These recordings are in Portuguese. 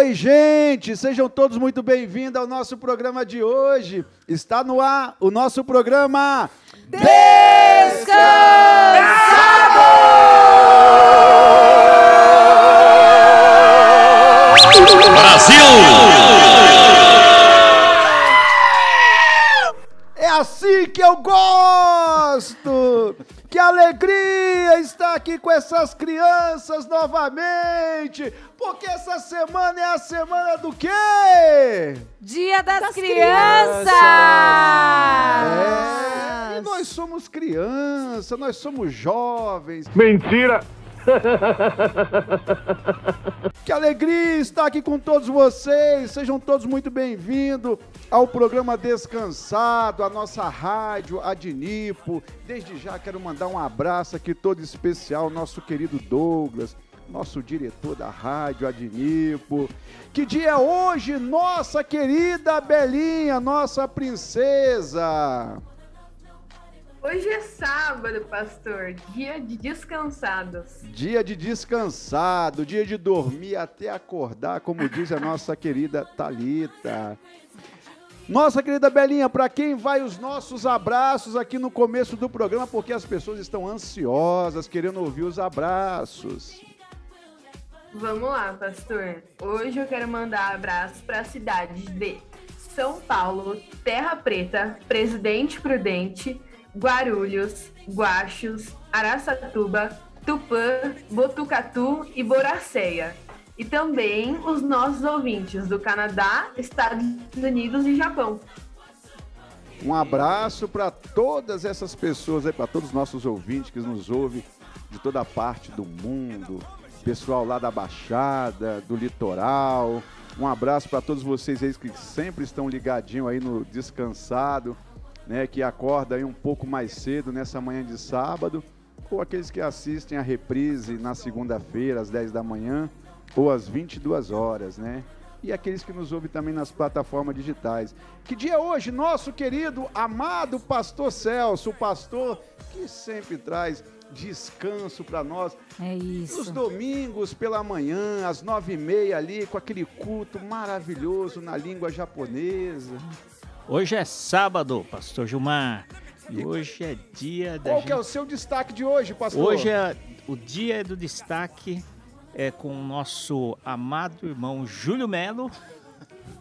Oi, gente! Sejam todos muito bem-vindos ao nosso programa de hoje. Está no ar o nosso programa É assim que eu gosto! Que alegria estar aqui com essas crianças novamente! Porque essa semana é a semana do quê? Dia das, Das crianças! É, e nós somos crianças, nós somos jovens. Mentira! Que alegria estar aqui com todos vocês. Sejam todos muito bem-vindos ao programa Descansado, a nossa rádio, a Dinipo. Desde já quero mandar um abraço aqui todo especial ao nosso querido Douglas, nosso diretor da rádio, a Dinipo. Que dia é hoje, nossa querida Belinha, nossa princesa? Hoje é sábado, pastor, dia de descansados. Dia de descansado, dia de dormir até acordar, como diz a nossa querida Talita. Nossa querida Belinha, para quem vai os nossos abraços aqui no começo do programa, porque as pessoas estão ansiosas, querendo ouvir os abraços. Vamos lá, pastor. Hoje eu quero mandar abraços para as cidades de São Paulo, Terra Preta, Presidente Prudente, Guarulhos, Guachos, Araçatuba, Tupã, Botucatu e Boracéia. E também os nossos ouvintes do Canadá, Estados Unidos e Japão. Um abraço para todas essas pessoas aí, para todos os nossos ouvintes que nos ouvem de toda parte do mundo, pessoal lá da Baixada, do litoral. Um abraço para todos vocês aí que sempre estão ligadinhos aí no descansado, né, que acorda aí um pouco mais cedo nessa manhã de sábado, ou aqueles que assistem a reprise na segunda-feira às 10 da manhã ou às 22 horas, né? e aqueles que nos ouvem também nas plataformas digitais. Que dia é hoje, nosso querido, amado pastor Celso, o pastor que sempre traz descanso para nós. É Nos isso. domingos pela manhã, às nove e meia ali, com aquele culto maravilhoso na língua japonesa. Hoje é sábado, pastor Gilmar. E hoje é dia da Qual que é o gente... seu destaque de hoje, pastor? Hoje é o dia do destaque é com o nosso amado irmão Júlio Melo.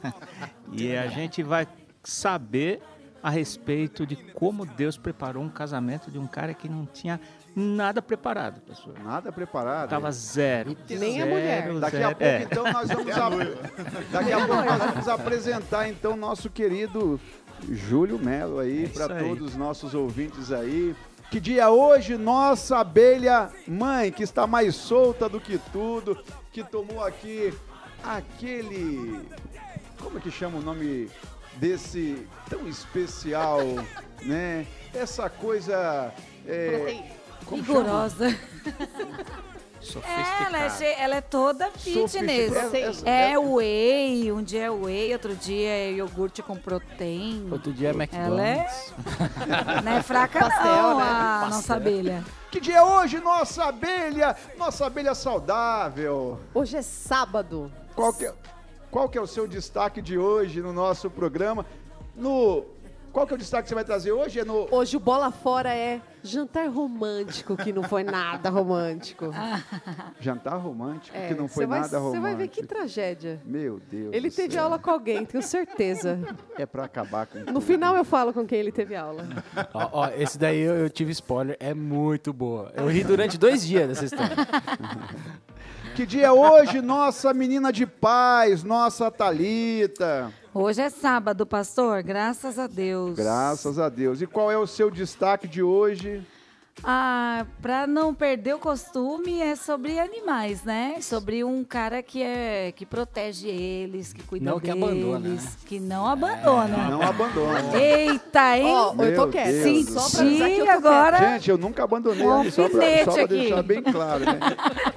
e a gente vai saber a respeito de como Deus preparou um casamento de um cara que não tinha nada preparado, pastor. Nada preparado. Tava zero. Nem a zero, mulher. Daqui a zero. pouco, É. então, nós vamos, a- Daqui a pouco nós vamos apresentar, então, nosso querido Júlio Melo aí, É para todos os nossos ouvintes aí. Que dia hoje, nossa abelha mãe, que está mais solta do que tudo, que tomou aqui aquele. Como é que chama o nome desse tão especial, né? Essa coisa. É, como. Ela é, ela é toda fitness. Essa- É whey, um dia é whey, outro dia é iogurte com proteína. Outro dia é Ela é, McDonald's. não é fraca Pastel, não, né? a Pastel. nossa abelha. Que dia é hoje, nossa abelha? Nossa abelha saudável. Hoje é sábado. Qual que, é, qual que é o seu destaque de hoje no nosso programa? No, qual que é o destaque que você vai trazer hoje? É no Hoje o bola fora é jantar romântico, que não foi nada romântico. jantar romântico, É, que não foi vai- nada romântico. Você vai ver que tragédia. Meu Deus Ele do teve céu. aula com alguém, tenho certeza. É pra acabar com No tudo. final eu falo com quem ele teve aula. Ó, ó, esse daí eu, eu tive spoiler, é muito boa. Eu ri durante dois dias dessa história. Que dia é hoje, nossa menina de paz, nossa Talita. Hoje é sábado, pastor, graças a Deus. Graças a Deus. E qual é o seu destaque de hoje? Ah, pra não perder o costume, é sobre animais, né? Sobre um cara que é que protege eles, que cuida Não que deles, abandona, né? que não abandona. Não abandona. Eita, hein? Ó, eu tô que eu Senti agora. Gente, eu nunca abandonei ali, só aqui. deixar bem claro, né?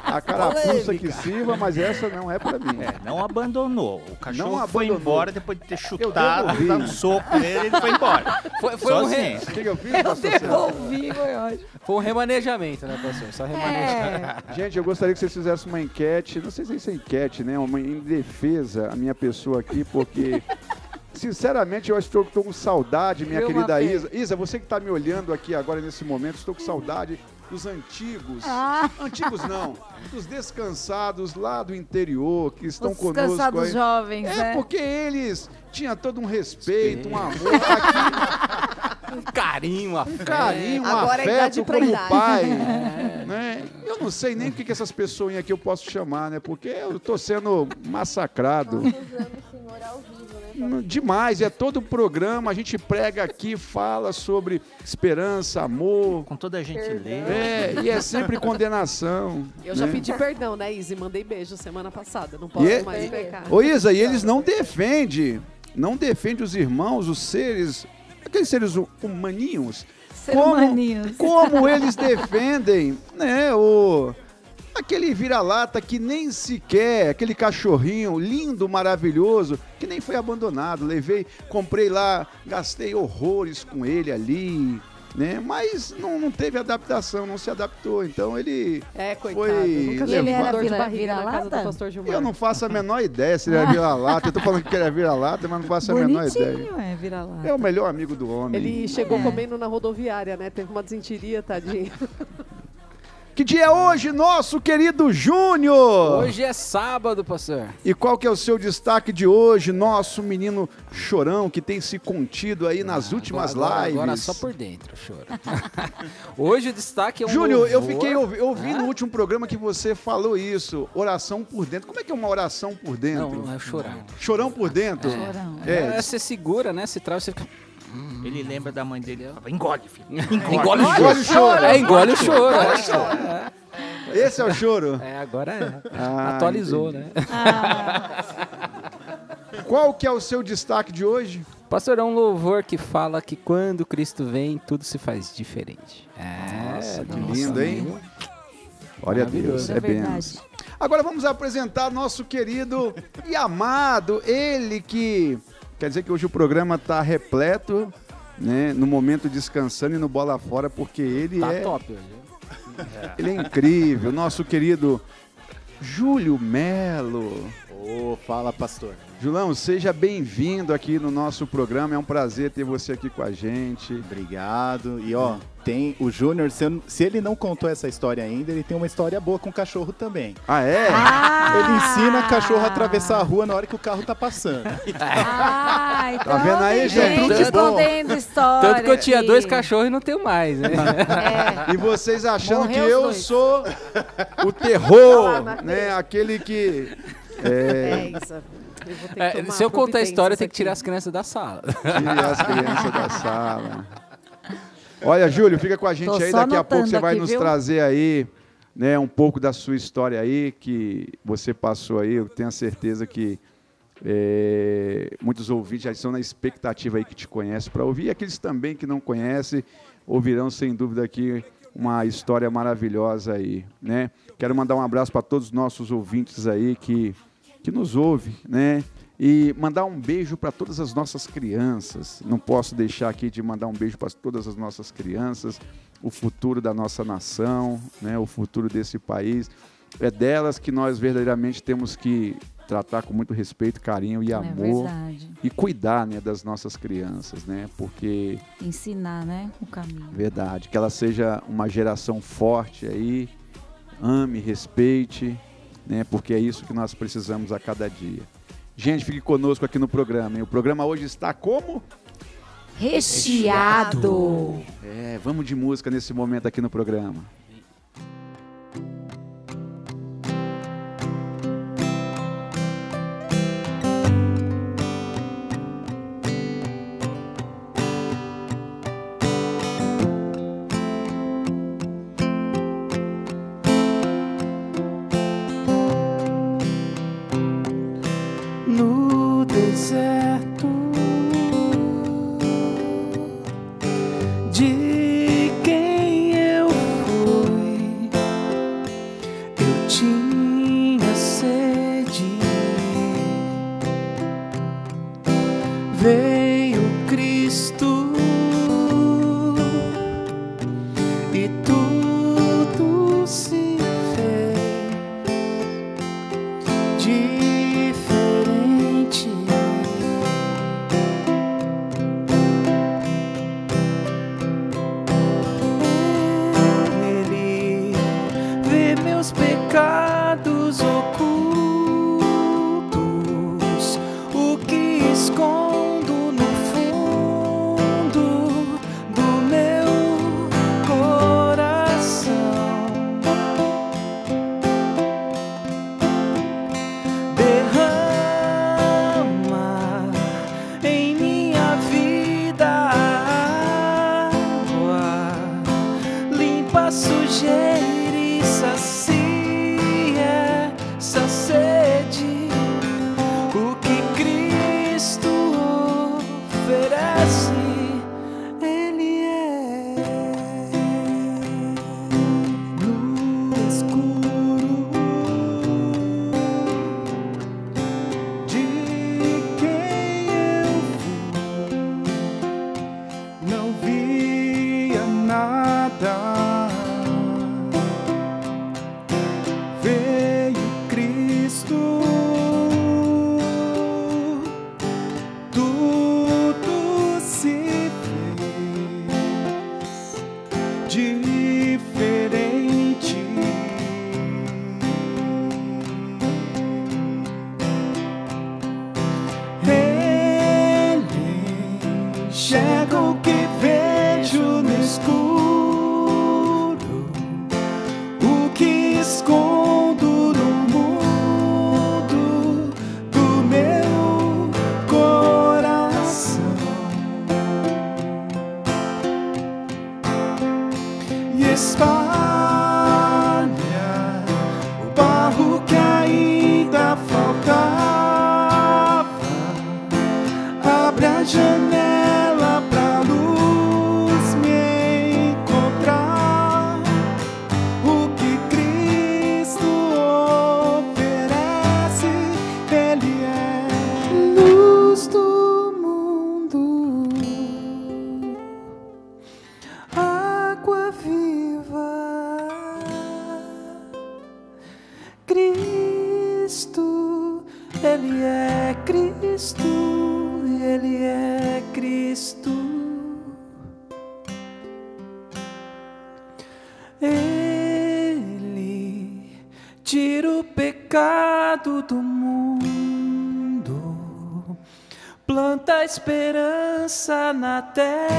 A carapuça que sirva, mas essa não é pra mim. É, não abandonou. O cachorro Não foi abandonou. embora depois de ter chutado, dado um soco nele, ele foi embora. Foi, foi um Sozinho. O que, que eu fiz, Eu devolvi, foi ótimo. Foi um remanejamento, né, pastor? Só remanejamento. É, Gente, eu gostaria que vocês fizessem uma enquete, não sei se isso é enquete, né? Uma em defesa a minha pessoa aqui, porque sinceramente eu estou, estou com saudade, minha querida? Isa. Isa, você que está me olhando aqui agora nesse momento, estou com saudade dos antigos. Ah. Antigos não, dos descansados lá do interior que estão os conosco cansados aí. jovens, É né? porque eles tinham todo um respeito, um amor, aqui, Um carinho, uma um carinho, um Agora é idade afeto pra como idade. pai. né? Eu não sei nem o que, que essas pessoas aqui eu posso chamar, né? Porque eu tô sendo massacrado. Usando o senhor ao vivo, né? Hum, Demais, é todo o programa, a gente prega aqui, fala sobre esperança, amor. Com toda a gentileza. É, e é sempre condenação. Eu já né? pedi perdão, né, Izzy? Mandei beijo semana passada. Não posso E é- mais pecar. Ô Isa, e eles não defendem, não defendem os irmãos, os seres, aqueles seres hu- humaninhos, Ser como- humaninhos. como eles defendem, né, o aquele vira-lata que nem sequer, aquele cachorrinho lindo, maravilhoso, que nem foi abandonado, levei, comprei lá, gastei horrores com ele ali, né, mas não, não teve adaptação, não se adaptou, então ele É, coitado. Foi Nunca Ele era dor de vira- barriga na casa do vira-lata? pastor Gilmar. eu não faço a menor ideia se ele era vira-lata. Eu tô falando que ele era vira-lata, mas não faço a menor ideia. Bonitinho, é, vira lá. É o melhor amigo do homem. Ele chegou É. comendo na rodoviária, né? Teve uma desentiria, tadinho. Que dia é hoje, nosso querido Júnior? Hoje é sábado, pastor. E qual que é o seu destaque de hoje, nosso menino chorão que tem se contido aí nas últimas agora, lives? Agora só por dentro, choro. Hoje o destaque é um Júnior, eu fiquei eu ouvi no último programa que você falou isso, oração por dentro. Como é que é uma oração por dentro? Não, é chorar. Chorão por dentro? Chorão. É, É, você segura, né? Você trava, você fica... Ele lembra da mãe dele. Falava, Engole, filho. Engole o Engole o choro. choro. É, engole o choro. é. esse é o choro. É, agora é. Ah, Atualizou, entendi. né? Qual que é o seu destaque de hoje? Pastor, é um louvor que fala que quando Cristo vem, tudo se faz diferente. É, Nossa, que nossa, lindo, hein? Glória a Deus, Maravilhoso. é É benção. Agora vamos apresentar nosso querido e amado, ele que quer dizer que hoje o programa está repleto, né, no momento descansando e no bola fora, porque ele Tá é, top hoje. ele é incrível, nosso querido Júlio Melo. Ô, fala, pastor. Julão, seja bem-vindo aqui no nosso programa. É um prazer ter você aqui com a gente. Obrigado. E ó, tem o Júnior, se, se ele não contou essa história ainda, ele tem uma história boa com o cachorro também. Ah, é? Ah! Ele ensina cachorro a atravessar a rua na hora que o carro tá passando. Ah, então Tá vendo aí, tem gente? gente escondendo história. Tanto que eu tinha dois cachorros e não tenho mais, né? É. E vocês achando Morreu que eu dois. sou o terror, né? Aquele que. É, É, Isa. Eu vou ter que É, se eu contar a história, tenho que tirar aqui. as crianças da sala. tire as crianças da sala. Olha, Júlio, fica com a gente Tô aí. Daqui a pouco você vai aqui, nos viu? trazer aí né, um pouco da sua história aí, que você passou aí. Eu tenho a certeza que é, muitos ouvintes já estão na expectativa aí que te conhecem para ouvir. E aqueles também que não conhecem ouvirão, sem dúvida, aqui uma história maravilhosa aí, né? Quero mandar um abraço para todos os nossos ouvintes aí que, que nos ouvem, né? E mandar um beijo para todas as nossas crianças. Não posso deixar aqui de mandar um beijo para todas as nossas crianças, o futuro da nossa nação, né? O futuro desse país. É delas que nós verdadeiramente temos que tratar com muito respeito, carinho e É amor verdade. e cuidar, né, das nossas crianças, né? Porque Ensinar, né? O caminho. Verdade. Que ela seja uma geração forte aí, ame, respeite, né? Porque é isso que nós precisamos a cada dia. Gente, fique conosco aqui no programa. hein? O programa hoje está como? Recheado. É, vamos de música nesse momento aqui no programa. No deserto esperança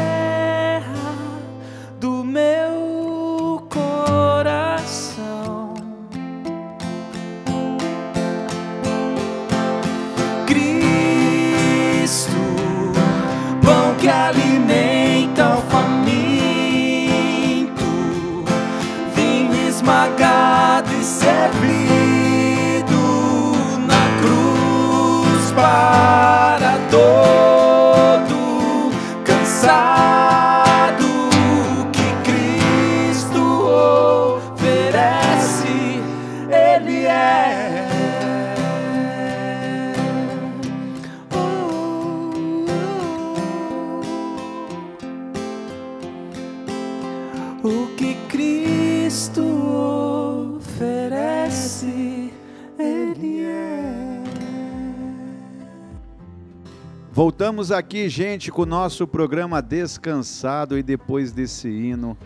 Voltamos aqui, gente, com o nosso programa Descansado e depois desse hino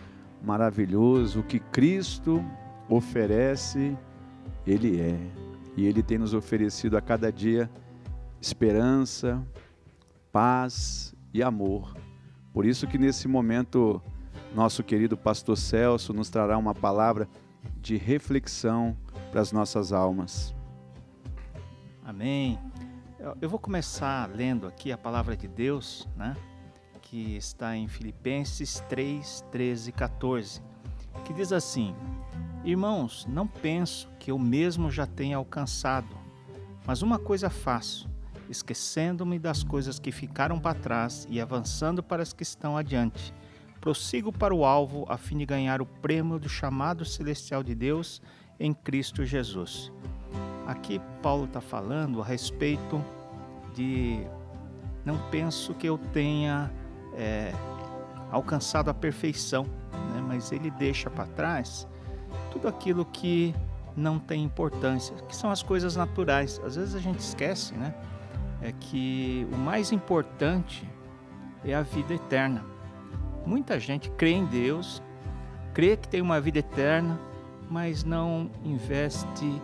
maravilhoso, que Cristo oferece, Ele é. E Ele tem nos oferecido a cada dia esperança, paz e amor. Por isso que nesse momento nosso querido pastor Celso nos trará uma palavra de reflexão para as nossas almas. Amém. Eu- vou começar lendo aqui a palavra de Deus, né? Que está em Filipenses 3, 13 e 14, que diz assim: Irmãos, não penso que eu mesmo já tenha alcançado, mas uma coisa faço, esquecendo-me das coisas que ficaram para trás e avançando para as que estão adiante. Prossigo para o alvo a fim de ganhar o prêmio do chamado celestial de Deus em Cristo Jesus. Aqui Paulo está falando a respeito de não penso que eu tenha é, alcançado a perfeição, né? mas ele deixa para trás tudo aquilo que não tem importância, que são as coisas naturais. Às vezes a gente esquece, né? É que o mais importante é a vida eterna. Muita gente crê em Deus, crê que tem uma vida eterna, mas não investe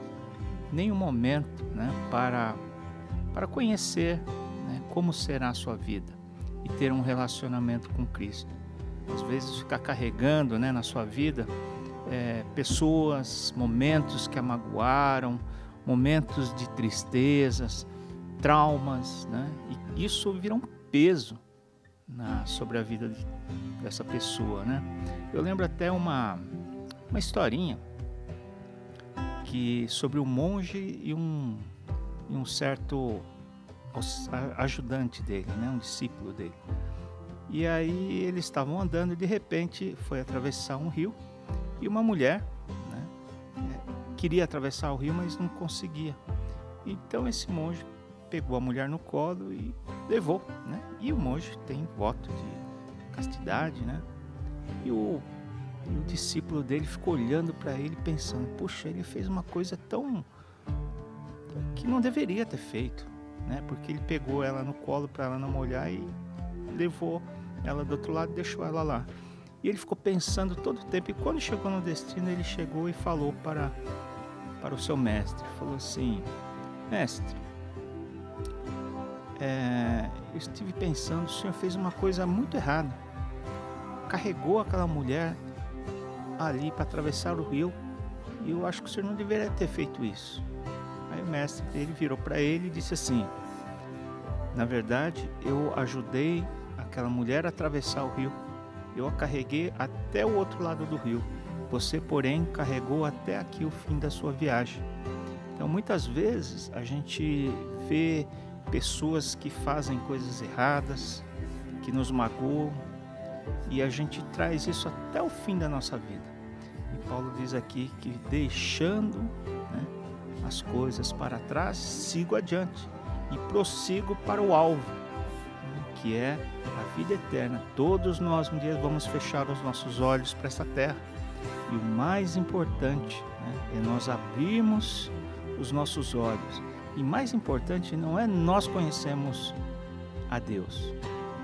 nenhum momento né, para, para conhecer né, como será a sua vida e ter um relacionamento com Cristo. Às vezes ficar carregando né, na sua vida é, pessoas, momentos que a magoaram, momentos de tristezas, traumas, né? E isso vira um peso na, sobre a vida de, dessa pessoa, né? Eu lembro até uma, uma historinha que sobre um monge e um, e um certo ajudante dele, né? Um discípulo dele. E aí eles estavam andando e de repente foi atravessar um rio e uma mulher né, é, queria atravessar o rio, mas não conseguia. Então esse monge pegou a mulher no colo e levou. Né? E o monge tem voto de castidade, né? E o, e o discípulo dele ficou olhando para ele pensando: puxa, ele fez uma coisa tão que não deveria ter feito, né? Porque ele pegou ela no colo para ela não molhar e levou ela do outro lado e deixou ela lá. E ele ficou pensando todo o tempo. E quando chegou no destino, ele chegou e falou para, para o seu mestre: falou assim, mestre, é, eu estive pensando, o senhor fez uma coisa muito errada. Carregou aquela mulher ali para atravessar o rio. E eu acho que o senhor não deveria ter feito isso. Aí o mestre dele virou para ele e disse assim: Na verdade, eu ajudei aquela mulher a atravessar o rio eu a carreguei até o outro lado do rio. Você, porém, carregou até aqui o fim da sua viagem. Então, muitas vezes a gente vê pessoas que fazem coisas erradas, que nos magoam, e a gente traz isso até o fim da nossa vida. E Paulo diz aqui que deixando né, as coisas para trás, sigo adiante e prossigo para o alvo que é a vida eterna. Todos nós um dia vamos fechar os nossos olhos para essa terra. E o mais importante né, é nós abrirmos os nossos olhos. E mais importante não é nós conhecemos a Deus,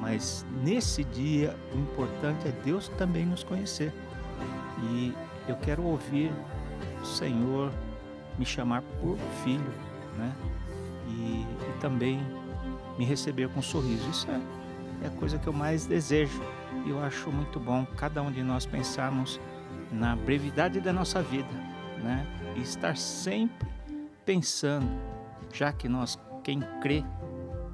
mas nesse dia o importante é Deus também nos conhecer. E eu quero ouvir o Senhor me chamar por filho, né? E, e também me receber com um sorriso. Isso é, é a coisa que eu mais desejo. E eu acho muito bom cada um de nós pensarmos na brevidade da nossa vida, né? E estar sempre pensando, já que nós, quem crê,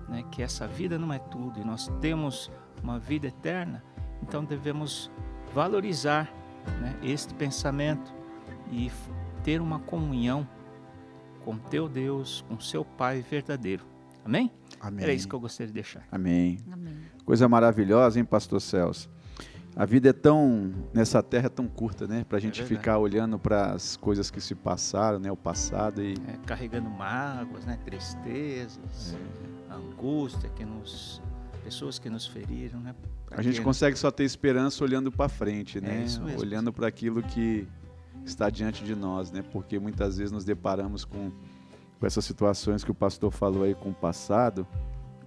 né, que essa vida não é tudo e nós temos uma vida eterna, então devemos valorizar né, este pensamento e ter uma comunhão com teu Deus, com seu Pai verdadeiro. Amém? Amém. Era isso que eu gostaria de deixar. Amém. Amém. Coisa maravilhosa, hein, Pastor Celso? A vida é tão, nessa terra, é tão curta, né? Pra gente verdade. ficar olhando para as coisas que se passaram, né? O passado e É, carregando mágoas, né, tristezas, É. angústia que nos pessoas que nos feriram, né? Pra a gente consegue só ter esperança olhando para frente, né? É isso mesmo. Olhando para aquilo que está diante de nós, né? Porque muitas vezes nos deparamos com, com essas situações que o pastor falou aí com o passado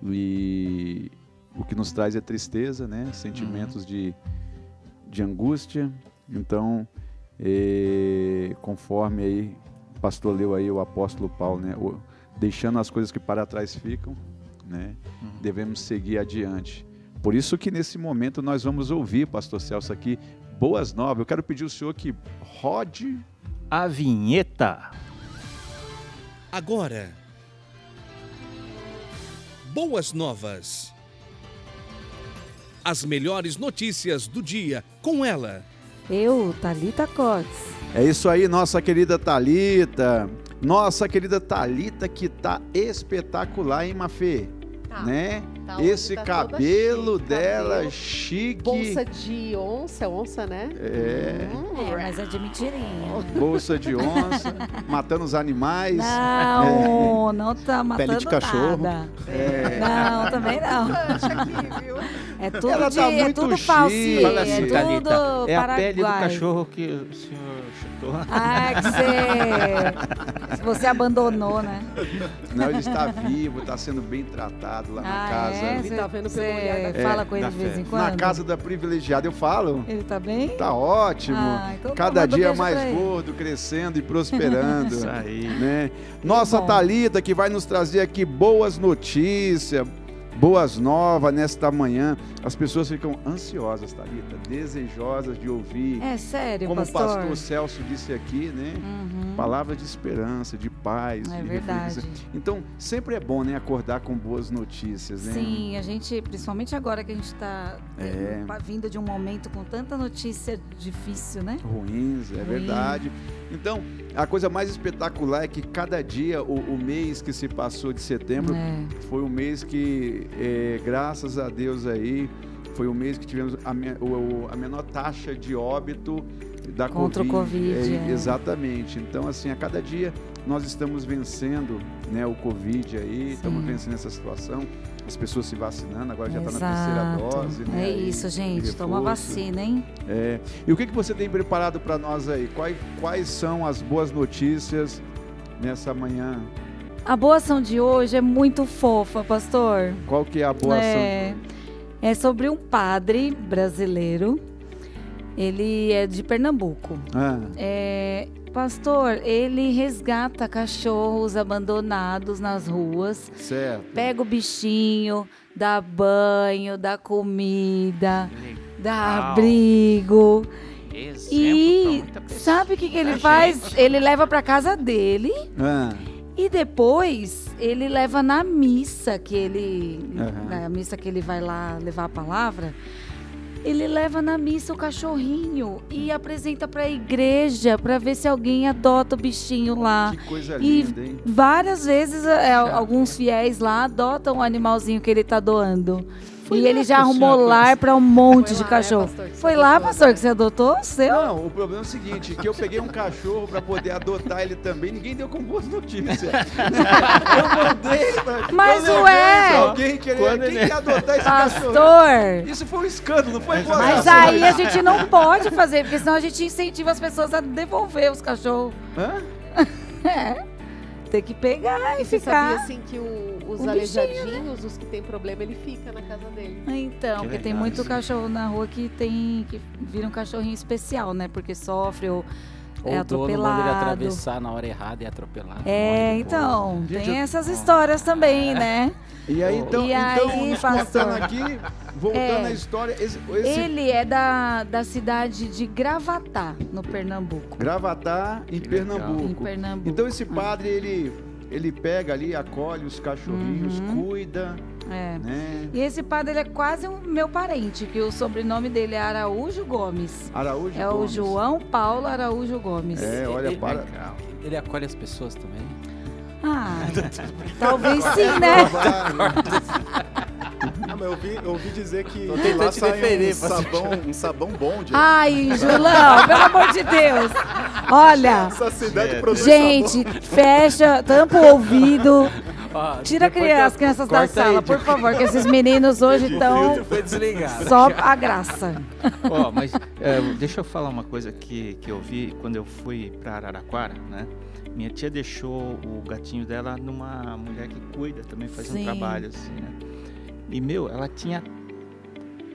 e o que nos traz é tristeza, né? Sentimentos de, de angústia. Então, eh, conforme aí o pastor leu aí o apóstolo Paulo, né? O- deixando as coisas que para trás ficam, né? Uhum. Devemos seguir adiante. Por isso que nesse momento nós vamos ouvir, pastor Celso, aqui, boas novas. Eu quero pedir ao senhor que rode A vinheta. Agora. Boas novas. As melhores notícias do dia com ela. Eu, Thalita Cotes. É isso aí, nossa querida Talita. Nossa querida Talita que tá espetacular, hein, Mafê? Tá. Né? Tá, Esse tá cabelo chique, dela, cabelo, chique. Bolsa de onça, onça, né? É, Hum, É, mas é de mentirinha. bolsa de onça, matando os animais. Não, não tá matando Pele de cachorro. É. Não, também não. Lanche aqui, viu? É tudo, Ela de, tá é muito tudo chique. falsinho, é assim, tudo é a pele do cachorro que o senhor chutou. Ah, que você, você abandonou, né? Não, ele está vivo, está sendo bem tratado lá na ah, casa. é? Ele tá vendo pelo olhar da fala fé. com ele de vez fé. em quando? Na casa da privilegiada, eu falo. Ele tá bem? Tá ótimo. Ah, então tá, Cada um dia mais gordo, crescendo e prosperando. Isso aí. né? Nossa bom. Thalita que vai nos trazer aqui boas notícias, boas novas nesta manhã. As pessoas ficam ansiosas, Thalita, desejosas de ouvir. É sério, Como pastor? o pastor Celso disse aqui, né? Uhum. Palavras de esperança, de paz, É de verdade. reflexão. Então, sempre é bom, né, acordar com boas notícias, né? Sim, a gente, principalmente agora que a gente está É. vindo de um momento com tanta notícia difícil, né? ruins, é Ruim. verdade. Então, a coisa mais espetacular é que cada dia, o, o mês que se passou de setembro, É. foi um mês que, é, graças a Deus aí, foi o mês que tivemos a, me- o- a menor taxa de óbito da Contra o Covid. Covid, É, é. Exatamente. Então, assim, a cada dia nós estamos vencendo né, o Covid aí, estamos Sim. vencendo essa situação. As pessoas se vacinando, agora já está na terceira dose. Né, É isso, gente. Toma vacina, hein? É. E o que, que você tem preparado para nós aí? Quais, quais são as boas notícias nessa manhã? A boa ação de hoje é muito fofa, pastor. Qual que é a boa ação? É, é sobre um padre brasileiro. Ele é de Pernambuco. Ah, É, pastor, ele resgata cachorros abandonados nas ruas, certo. pega o bichinho, dá banho, dá comida, dá Legal. abrigo. Exemplo E sabe o que, que ele faz? Ele leva para casa dele Ah, e depois ele leva na missa que ele Aham. na missa que ele vai lá levar a palavra. Ele leva na missa o cachorrinho e apresenta para a igreja para ver se alguém adota o bichinho lá. que coisa E linda, hein? várias vezes é, alguns fiéis lá adotam o animalzinho que ele tá doando. E ele já o arrumou senhor lar para um monte Foi de lá, cachorro. pastor, que você Foi lá, adotou, pastor, que você adotou o seu? Não, o problema é o seguinte, que eu peguei um cachorro para poder adotar ele também, ninguém deu com boas notícias. eu mandei, mas eu levei ué! alguém Quando quem ele- quer adotar esse cachorro? Pastor! Isso foi um escândalo, não foi boa Mas aí a gente não pode fazer, porque senão a gente incentiva as pessoas a devolver os cachorros. Hã? É. Tem que pegar e E você ficar. sabia, assim, que o- os um aleijadinhos, os que têm problema, ele fica na casa dele. Então, Que porque tem muito isso. cachorro na rua que tem que vira um cachorrinho especial, né? Porque sofre ou Ou é o dono manda ele atropelado. atravessar na hora errada e atropelado. É, então, Gente, tem eu- essas histórias também, né? E aí, então, E então aí, contando aqui, voltando É. à história, esse, esse Ele é da, da cidade de Gravatá, no Pernambuco. Gravatar em. Pernambuco. Em Pernambuco. Então esse padre, ele, ele pega ali, acolhe os cachorrinhos, Uhum. cuida, É. né? E esse padre ele é quase um meu parente, que o sobrenome dele é Araújo Gomes. Araújo É o Gomes. João Paulo Araújo Gomes. É, olha, Ele- para... Ele acolhe as pessoas também. Ah, talvez sim, né? Não, mas eu ouvi, eu ouvi dizer que Tô lá te sai defender, um sabão, um sabão bom de Ai, Julão, pelo amor de Deus. Olha, Essa cidade É. produz gente, fecha, tampa o ouvido, Ó, tira as crianças da corta aí, sala, por favor, que esses meninos hoje O estão filtro foi desligado. só a graça. Ó, mas é, deixa eu falar uma coisa que, que eu vi quando eu fui para Araraquara, né? Minha tia deixou o gatinho dela numa mulher que cuida, também faz Sim. um trabalho assim, né? E, meu, ela tinha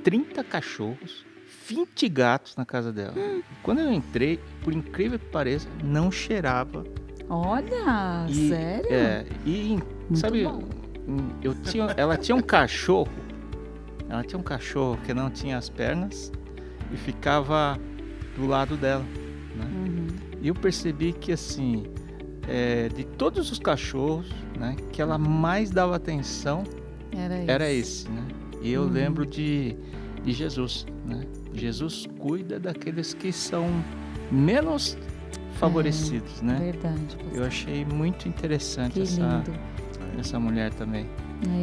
30 cachorros, 20 gatos na casa dela. Hum. Quando eu entrei, por incrível que pareça, não cheirava. Olha, E, sério? É, e Muito sabe, bom. hum, eu tinha, ela tinha um cachorro, ela tinha um cachorro que não tinha as pernas e ficava do lado dela. Uhum. E eu percebi que assim, é, de todos os cachorros, né, que ela mais dava atenção Era isso. era esse, né? E eu Uhum. lembro de, de Jesus, né? Jesus cuida daqueles que são menos favorecidos, né? Verdade. pastor. Eu achei muito interessante Que essa, lindo. essa mulher também.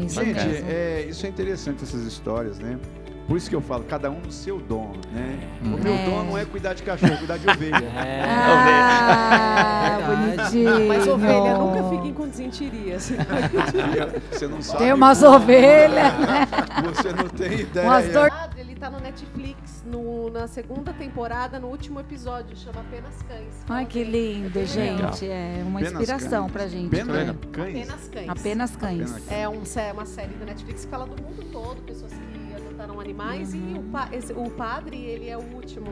É isso Gente, é, isso é interessante, essas histórias, né? Por isso que eu falo, cada um no seu dom, né? O meu É. dom não é cuidar de cachorro, é cuidar de ovelha. Ah, Verdade. bonitinho. Mas ovelha nunca fiquem com desentirias. Você não sabe. Tem umas ovelhas. Você não tem ideia. Umas dor- Ele tá no Netflix, no- na segunda temporada, no último episódio, chama Apenas Cães. Ai, que lindo, É bem legal. gente. É uma Apenas inspiração cães. pra gente. Né? cães. Apenas Cães. Apenas cães. Apenas É um sé- uma série do Netflix que fala do mundo todo, pessoas que adotaram animais. E o, pa- o padre, ele é o último.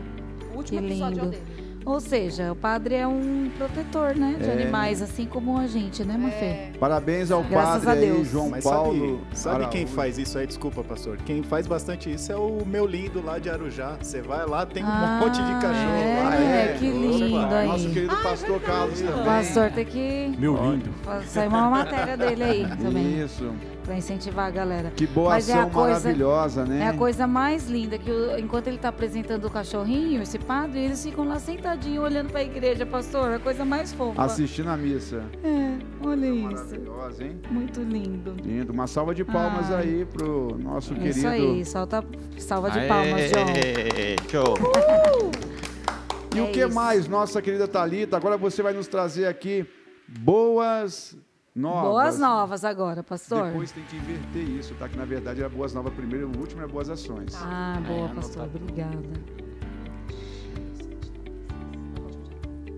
O último Que episódio é lindo. dele. Ou seja, o padre é um protetor, né? De É. animais, assim como a gente, né, Mafê? É, Parabéns ao Graças padre a aí. João Mas Paulo. sabe, sabe quem faz isso aí? Desculpa, pastor. Quem faz bastante isso é o meu lindo lá de Arujá. Você vai lá, tem um Ah, monte de cachorro é, lá. é? que Opa, lindo aí. Nosso querido Ah, é pastor verdade, Carlos também. O pastor tem que Meu lindo. sair uma matéria dele aí também, Isso. pra incentivar a galera. Que boa Mas é ação a coisa- maravilhosa, né? É a coisa mais linda, que o- enquanto ele tá apresentando o cachorrinho, esse padre, eles ficam lá sentadinhos olhando pra igreja, pastor, a coisa mais fofa. Assistindo a missa. É, olha isso. Maravilhosa, hein? Muito lindo. Lindo. Uma salva de palmas Ai. aí pro nosso É querido. Isso aí, solta salva de palmas, João. Aê, show. E o É que isso. mais, nossa querida Thalita? Agora você vai nos trazer aqui boas novas. Boas novas agora, pastor. Depois tem que inverter isso, tá? Que na verdade era boas novas primeiro, o último é boas ações. Ah, boa, É, pastor. anotado. Obrigada.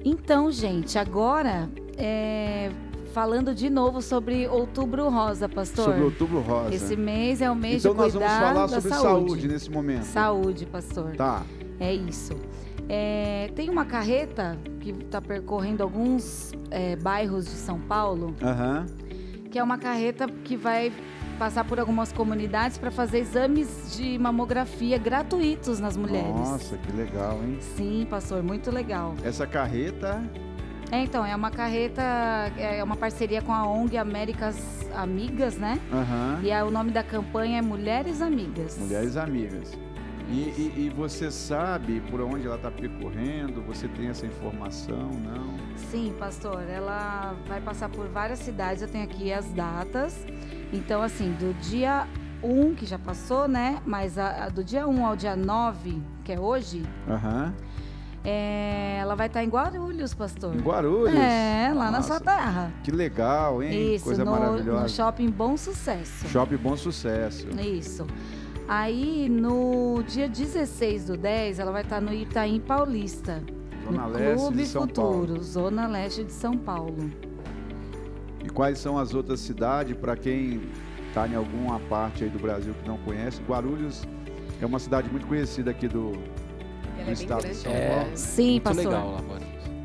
Então, gente, agora é, falando de novo sobre Outubro Rosa, pastor. Sobre outubro rosa. Esse mês é o mês então de nós vamos cuidar falar da sobre saúde. saúde. nesse momento. Saúde, pastor. Tá. É isso. É, tem uma carreta que está percorrendo alguns é, bairros de São Paulo, Aham. que é uma carreta que vai passar por algumas comunidades para fazer exames de mamografia gratuitos nas mulheres. Nossa, que legal, hein? Sim, pastor, muito legal. Essa carreta. É, então, é uma carreta, é uma parceria com a ONG Américas Amigas, né? Aham. E aí, o nome da campanha é Mulheres Amigas. Mulheres amigas. E, e- e você sabe por onde ela está percorrendo? Você tem essa informação? Não? Sim, pastor, ela vai passar por várias cidades, eu tenho aqui as datas. Então, assim, do dia 1, que já passou, né? Mas a- a do dia 1 ao dia 9, que é hoje, Aham. é, ela vai estar em Guarulhos, pastor. Em Guarulhos? É, lá na Nossa, sua terra. Que legal, hein? Isso, Coisa no, maravilhosa. no Shopping Bom Sucesso. Shopping Bom Sucesso. Isso. Aí, no dia 16 do 10, ela vai estar no Itaim Paulista. Zona no Leste Clube de São Futuro, Paulo. Zona Leste de São Paulo. E quais são as outras cidades, para quem está em alguma parte aí do Brasil que não conhece? Guarulhos é uma cidade muito conhecida aqui do, do é estado de São É. Paulo. Sim, Muito pastor. legal lá.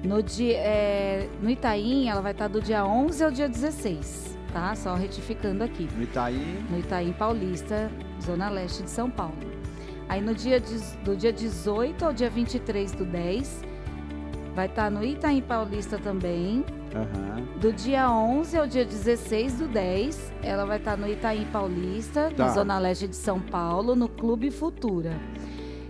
No, dia, é, no Itaim, ela vai estar do dia 11 ao dia 16, tá? Só retificando aqui. No Itaim, No Itaim Paulista, Zona Leste de São Paulo. Aí no dia, do dia 18 ao dia 23 do 10, vai estar no Itaim Paulista também. aham. Do dia 11 ao dia 16 do 10, ela vai estar no Itaim Paulista, Tá. na Zona Leste de São Paulo, no Clube Futura.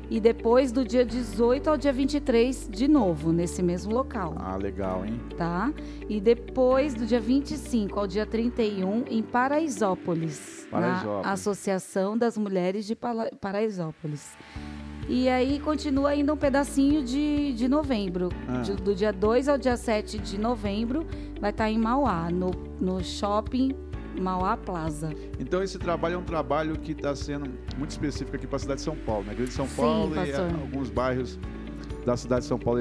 E depois do dia 18 ao dia 23, de novo, nesse mesmo local, Ah, legal, hein? tá? E depois do dia 25 ao dia 31, em Paraisópolis, Paraisópolis. na Associação das Mulheres de Paraisópolis. E aí continua ainda um pedacinho de, de novembro. Ah. De- do dia 2 ao dia 7 de novembro, vai estar em Mauá, no, no shopping Mauá Plaza. Então esse trabalho é um trabalho que está sendo muito específico aqui para a cidade de São Paulo, né? Grande São Sim, Paulo e pastor. ah, alguns bairros da cidade de São Paulo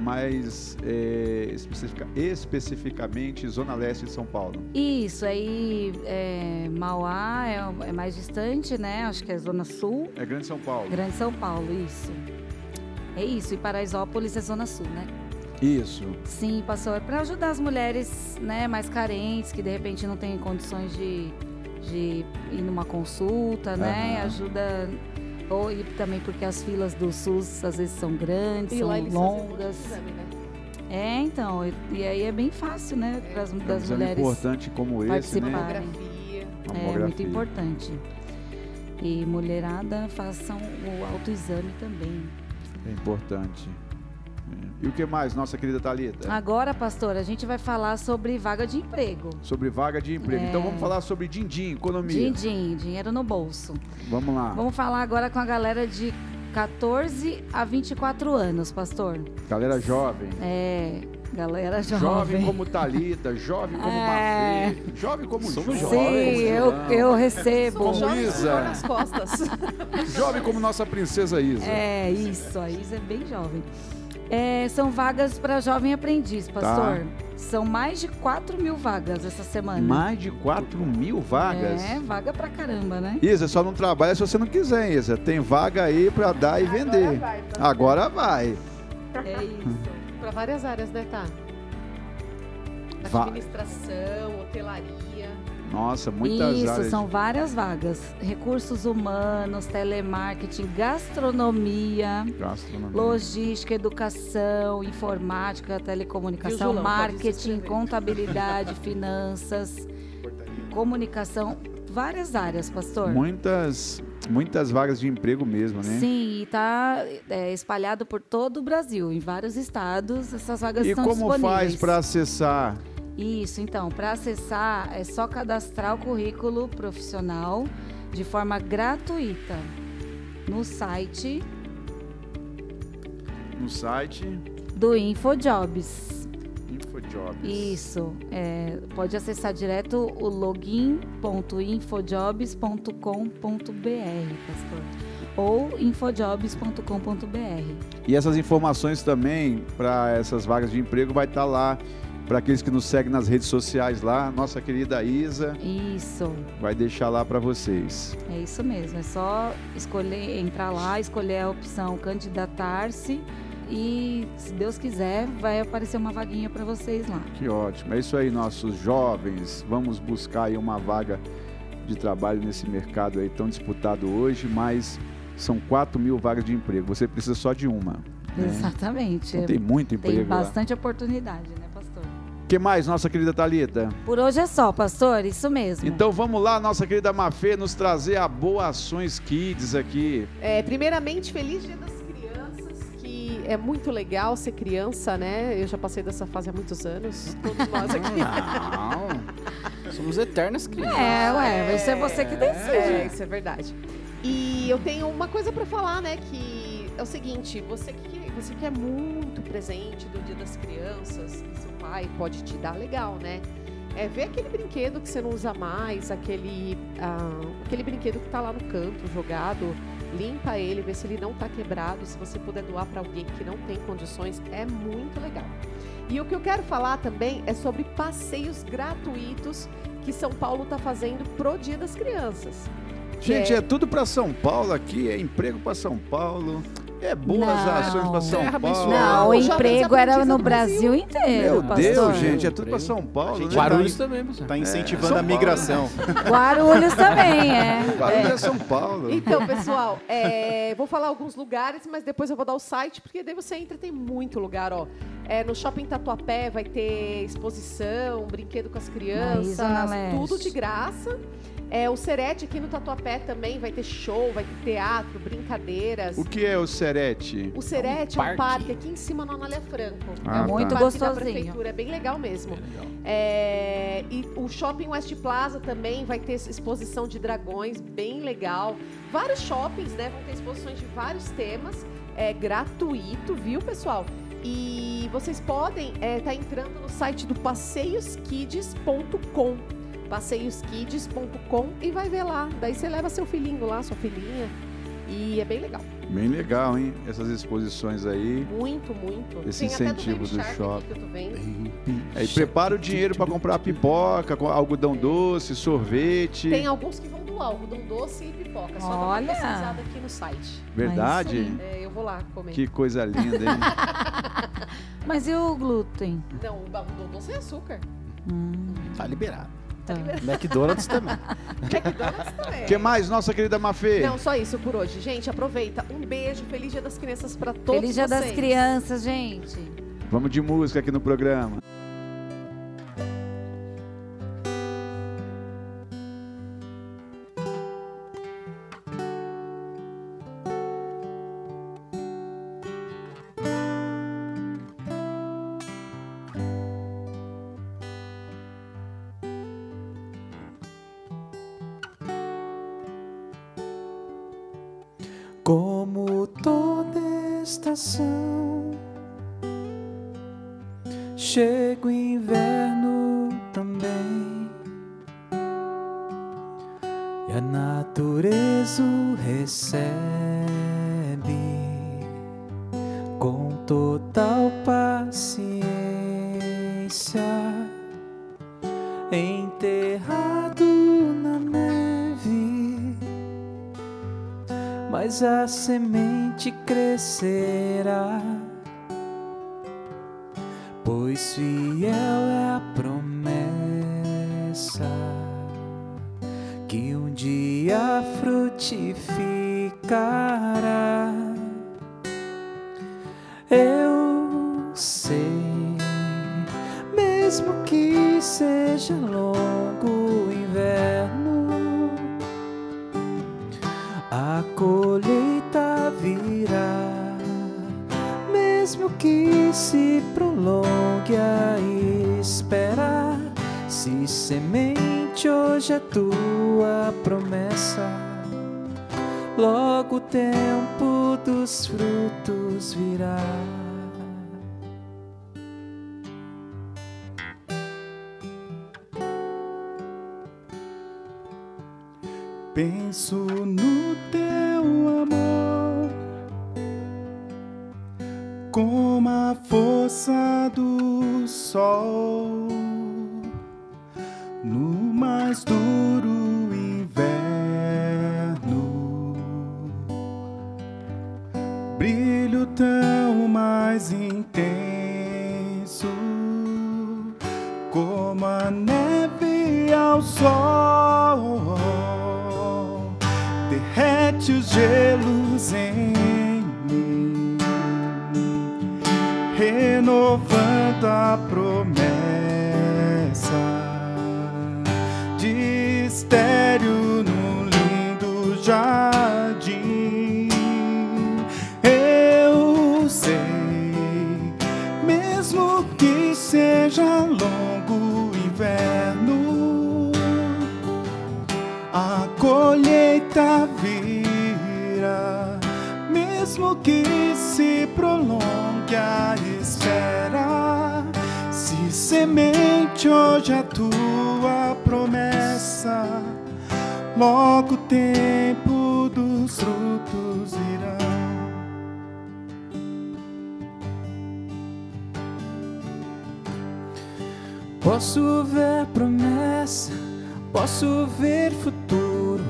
mais é, especifica- especificamente Zona Leste de São Paulo. Isso, aí é, Mauá é, é mais distante, né? Acho que é Zona Sul. É Grande São Paulo. Grande São Paulo, isso. É isso, e Paraisópolis é Zona Sul, né? Isso. Sim, pastor, para ajudar as mulheres né, mais carentes, que de repente não têm condições de, de ir numa consulta, né? Ajuda. Ou e também porque as filas do SUS às vezes são grandes, E são longas. exame, né? É, então, e, e aí é bem fácil, né, para as É mulheres. importante como esse, né? Mamografia. É muito importante. E mulherada, façam o autoexame também. É importante. E o que mais, nossa querida Thalita? Agora, pastor, a gente vai falar sobre vaga de emprego. Sobre vaga de emprego. É. Então vamos falar sobre din-din, economia. Din-din, dinheiro no bolso. Vamos lá. Vamos falar agora com a galera de 14 a 24 anos, pastor. Galera jovem. É, galera jovem. Jovem como Thalita, jovem como É. Mafê, jovem como Somos João, Sim, eu, eu recebo. Como Jovens com Isa. nas costas. jovem como nossa princesa Isa. É, isso, a Isa é bem jovem. É, são vagas para jovem aprendiz, pastor. São mais de 4 mil vagas essa semana. Mais de 4 mil vagas. É, vaga pra caramba, né? Isa, só não trabalha se você não quiser, Isa. Tem vaga aí pra dar e vender. vai, tá? Agora vai. É isso. Para várias áreas, né, tá? Administração, hotelaria. Nossa, muitas Isso, áreas. são várias vagas. Recursos humanos, telemarketing, gastronomia, Gastronomia. logística, educação, informática, telecomunicação, Julão? Marketing, contabilidade, finanças, comunicação, várias áreas, pastor. Muitas, muitas vagas de emprego mesmo, né? Sim, e está espalhado por todo o Brasil, em vários estados, essas vagas E estão como disponíveis. faz para acessar? Isso, então, para acessar é só cadastrar o currículo profissional de forma gratuita no site No site do InfoJobs. InfoJobs. Isso, é, pode acessar direto o login.infojobs.com.br, pastor. Ou infojobs.com.br. E essas informações também para essas vagas de emprego vai estar lá para aqueles que nos seguem nas redes sociais lá. Nossa querida Isa Isso, vai deixar lá para vocês. é isso mesmo. É só escolher, entrar lá, escolher a opção candidatar-se e, se Deus quiser, vai aparecer uma vaguinha para vocês lá. Que ótimo. É isso aí, nossos jovens. Vamos buscar aí uma vaga de trabalho nesse mercado aí tão disputado hoje, mas são 4 mil vagas de emprego. Você precisa só de uma. né? Exatamente. Então tem muito Tem emprego lá. bastante oportunidade, né, que mais, nossa querida Thalita? Por hoje é só, pastor, isso mesmo. Então vamos lá, nossa querida Mafê, nos trazer a Boa Ações Kids aqui. É, primeiramente, feliz Dia das Crianças, que é muito legal ser criança, né? Eu já passei dessa fase há muitos anos, todos nós aqui. Não. Somos eternas crianças. É, ué, vai ser você que decide. É, isso é verdade. E eu tenho uma coisa pra falar, né? Que é o seguinte: você que, você que é muito presente do Dia das Crianças, que seu pai pode te dar, legal, né? É ver aquele brinquedo que você não usa mais, aquele, ah, aquele brinquedo que tá lá no canto jogado, limpa ele, vê se ele não tá quebrado. Se você puder doar pra alguém que não tem condições, é muito legal. E o que eu quero falar também é sobre passeios gratuitos que São Paulo tá fazendo pro Dia das Crianças. Gente, É. é tudo para São Paulo aqui, é emprego para São Paulo, é boas Não. ações para São Terra Paulo. Não, o emprego era no Brasil inteiro, Meu pastor. Deus, gente, é tudo para São Paulo, gente né? Guarulhos também, pastor. Tá incentivando São a migração. Guarulhos também, é. Guarulhos é São Paulo. Então, pessoal, é, vou falar alguns lugares, mas depois eu vou dar o site, porque daí você entra, tem muito lugar, ó. É, no Shopping Tatuapé vai ter exposição, brinquedo com as crianças, Leste. tudo de graça. É, o Serete aqui no Tatuapé também vai ter show, vai ter teatro, brincadeiras. O que é o Serete? O Serete é um parque. parque aqui em cima no Anália Franco. Ah, é um tá. Muito parque da gostosinho. prefeitura, é bem legal mesmo. É, e o Shopping West Plaza também vai ter exposição de dragões, bem legal. Vários shoppings, né, vão ter exposições de vários temas, é gratuito, viu, pessoal? E vocês podem estar entrando no site do passeioskids.com passeioskids.com e vai ver lá. Daí você leva seu filhinho lá, sua filhinha. E é bem legal. Bem legal, hein? Essas exposições aí. Muito, muito. Esse Tem até incentivo Baby do aqui shopping. que eu tô vendo. Aí prepara o dinheiro para comprar pipoca, com algodão doce, sorvete. Tem alguns que vão doar algodão doce e pipoca. Só dá uma Olha! pesquisada aqui no site. Verdade? É É, eu vou lá comer. Que coisa linda, hein? Mas e o glúten? Não, o algodão doce é açúcar. Hum, Tá liberado. Tá. McDonald's também. McDonald's também. O que mais, nossa querida Mafê? Não, só isso por hoje. Gente, aproveita. Um beijo. Feliz Dia das Crianças pra todos Feliz Dia das vocês. Crianças, gente. Vamos de música aqui no programa. Semente mais intenso como a neve ao sol derrete os gelos em mim, renovando a promessa de estéreo no lindo jardim. Seja longo o inverno, a colheita virá, mesmo que se prolongue a espera. Se semente hoje a tua promessa, logo o tempo dos frutos Posso ver promessa, posso ver futuro,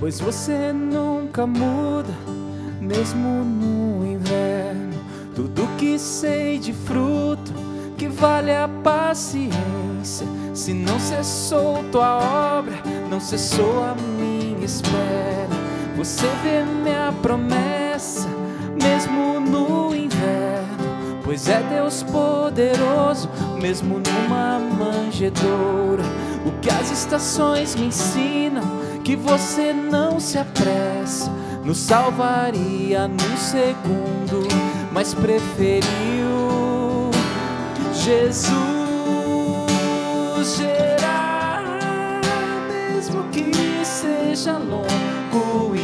pois você nunca muda, mesmo no inverno. Tudo que sei de fruto, que vale a paciência. Se não cessou tua obra, não cessou a minha espera. Você vê minha promessa, mesmo no inverno. Pois é Deus poderoso, mesmo numa manjedoura. O que as estações me ensinam, que você não se apressa. Nos salvaria num segundo, mas preferiu Jesus gerar, mesmo que seja longo o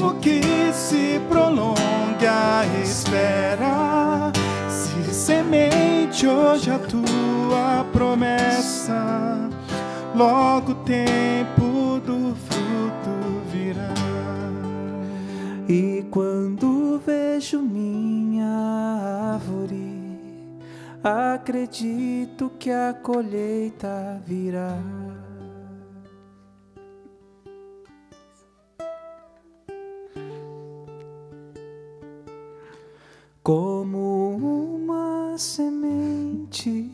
mesmo que se prolongue a espera. Se semente hoje a tua promessa, logo o tempo do fruto virá. E quando vejo minha árvore, acredito que a colheita virá. Como uma semente,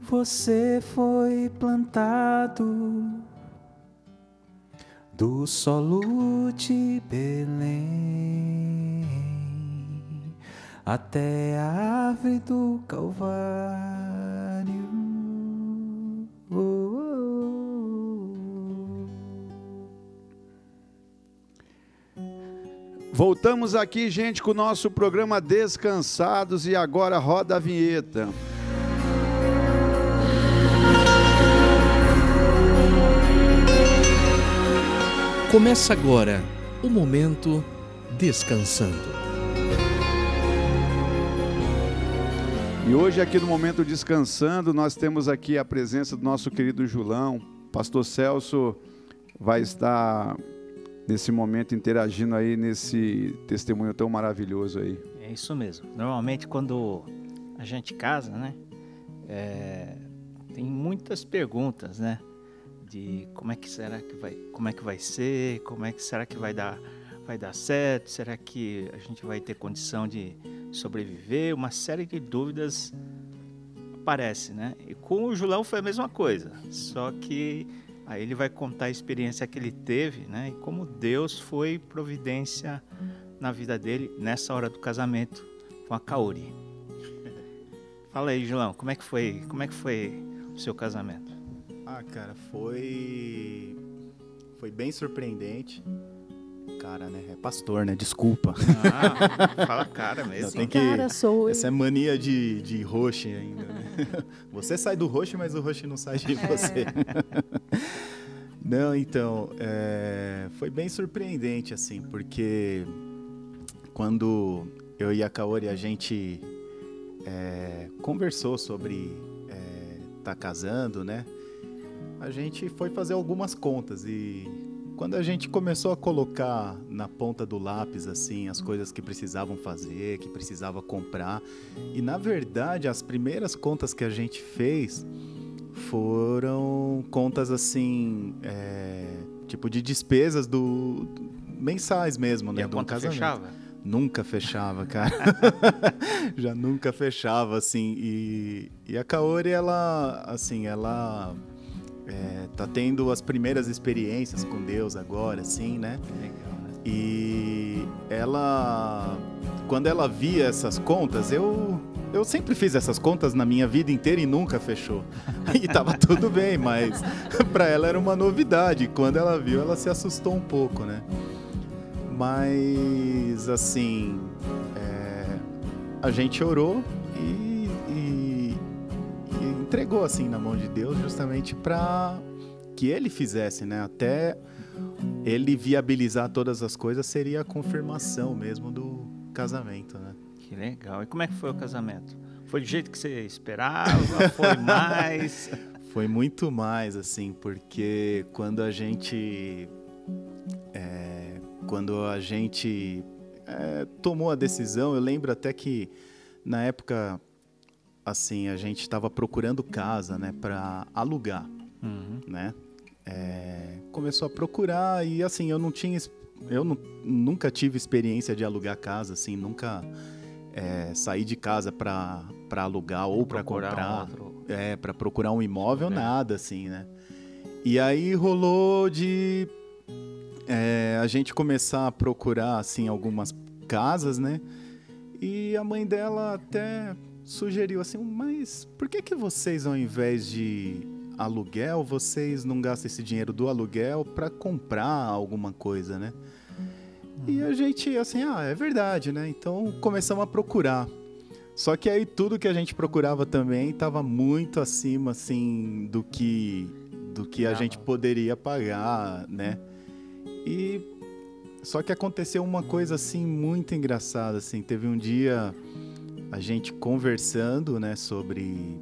você foi plantado do solo de Belém até a árvore do Calvário. Voltamos aqui, gente, com o nosso programa Descansados e agora roda a vinheta. Começa agora o momento Descansando. E hoje, aqui no Momento Descansando, nós temos aqui a presença do nosso querido Julão. Pastor Celso vai estar nesse momento interagindo aí nesse testemunho tão maravilhoso aí. É isso mesmo. Normalmente quando a gente casa, né? é, tem muitas perguntas, né? De como é que será que vai, como é que vai ser, como é que será que vai dar, vai dar certo? Será que a gente vai ter condição de sobreviver? Uma série de dúvidas aparece, né? E com o Julão foi a mesma coisa, só que aí ele vai contar a experiência que ele teve, né? E como Deus foi providência na vida dele nessa hora do casamento com a Kaori. Fala aí, Julão, como é que foi, como é que foi o seu casamento? Ah, cara, foi foi bem surpreendente. Cara, né? É pastor, né? Desculpa. Ah, fala cara mesmo. Não, tem que... Cara, sou eu. Essa é mania de, de roxo ainda, né? Você sai do roxo, mas o roxo não sai de você. Não, então, é, foi bem surpreendente, assim, porque quando eu e a Kaori, a gente é, conversou sobre estar tá casando, né? A gente foi fazer algumas contas e quando a gente começou a colocar na ponta do lápis assim as coisas que precisavam fazer, que precisava comprar, e na verdade as primeiras contas que a gente fez foram contas assim, é, tipo de despesas do, do- mensais mesmo, né? E a um conta casamento. fechava? Nunca fechava, cara. Já nunca fechava, assim. E, e a Kaori, ela, assim, ela é, tá tendo as primeiras experiências com Deus agora, assim, né? Legal, né? E ela, quando ela via essas contas, eu, eu sempre fiz essas contas na minha vida inteira e nunca fechou. E tava tudo bem, mas para ela era uma novidade. Quando ela viu, ela se assustou um pouco, né? Mas, assim, é, a gente orou e entregou, assim, na mão de Deus, justamente para que ele fizesse, né? Até ele viabilizar todas as coisas seria a confirmação mesmo do casamento, né? Que legal. E como é que foi o casamento? Foi do jeito que você esperava? Foi mais? Foi muito mais, assim, porque quando a gente. é, quando a gente é, tomou a decisão, eu lembro até que na época, assim, a gente estava procurando casa, né, para alugar, Uhum. né? É, começou a procurar e assim, eu não tinha. Eu nu- nunca tive experiência de alugar casa, assim, nunca é, saí de casa para alugar ou para comprar. outro- É, para procurar um imóvel, É. nada assim, né? E aí rolou de é, a gente começar a procurar, assim, algumas casas, né? E a mãe dela até sugeriu assim, mas por que que vocês, ao invés de aluguel, vocês não gastam esse dinheiro do aluguel para comprar alguma coisa, né? E a gente, assim, ah, é verdade, né? Então começamos a procurar. Só que aí tudo que a gente procurava também estava muito acima, assim, do que, do que a gente poderia pagar, né? E só que aconteceu uma coisa assim muito engraçada, assim, teve um dia a gente conversando, né, sobre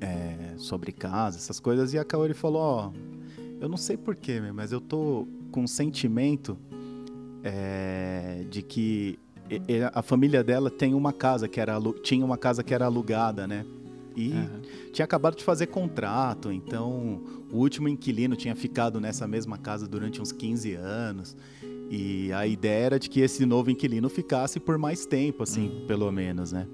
é, sobre casa, essas coisas e a Kaori falou, ó, eu não sei porquê, mas eu tô com um sentimento é, de que a família dela tem uma casa que era tinha uma casa que era alugada, né? E Aham. tinha acabado de fazer contrato, então o último inquilino tinha ficado nessa mesma casa durante uns 15 anos. E a ideia era de que esse novo inquilino ficasse por mais tempo, assim, pelo menos, né?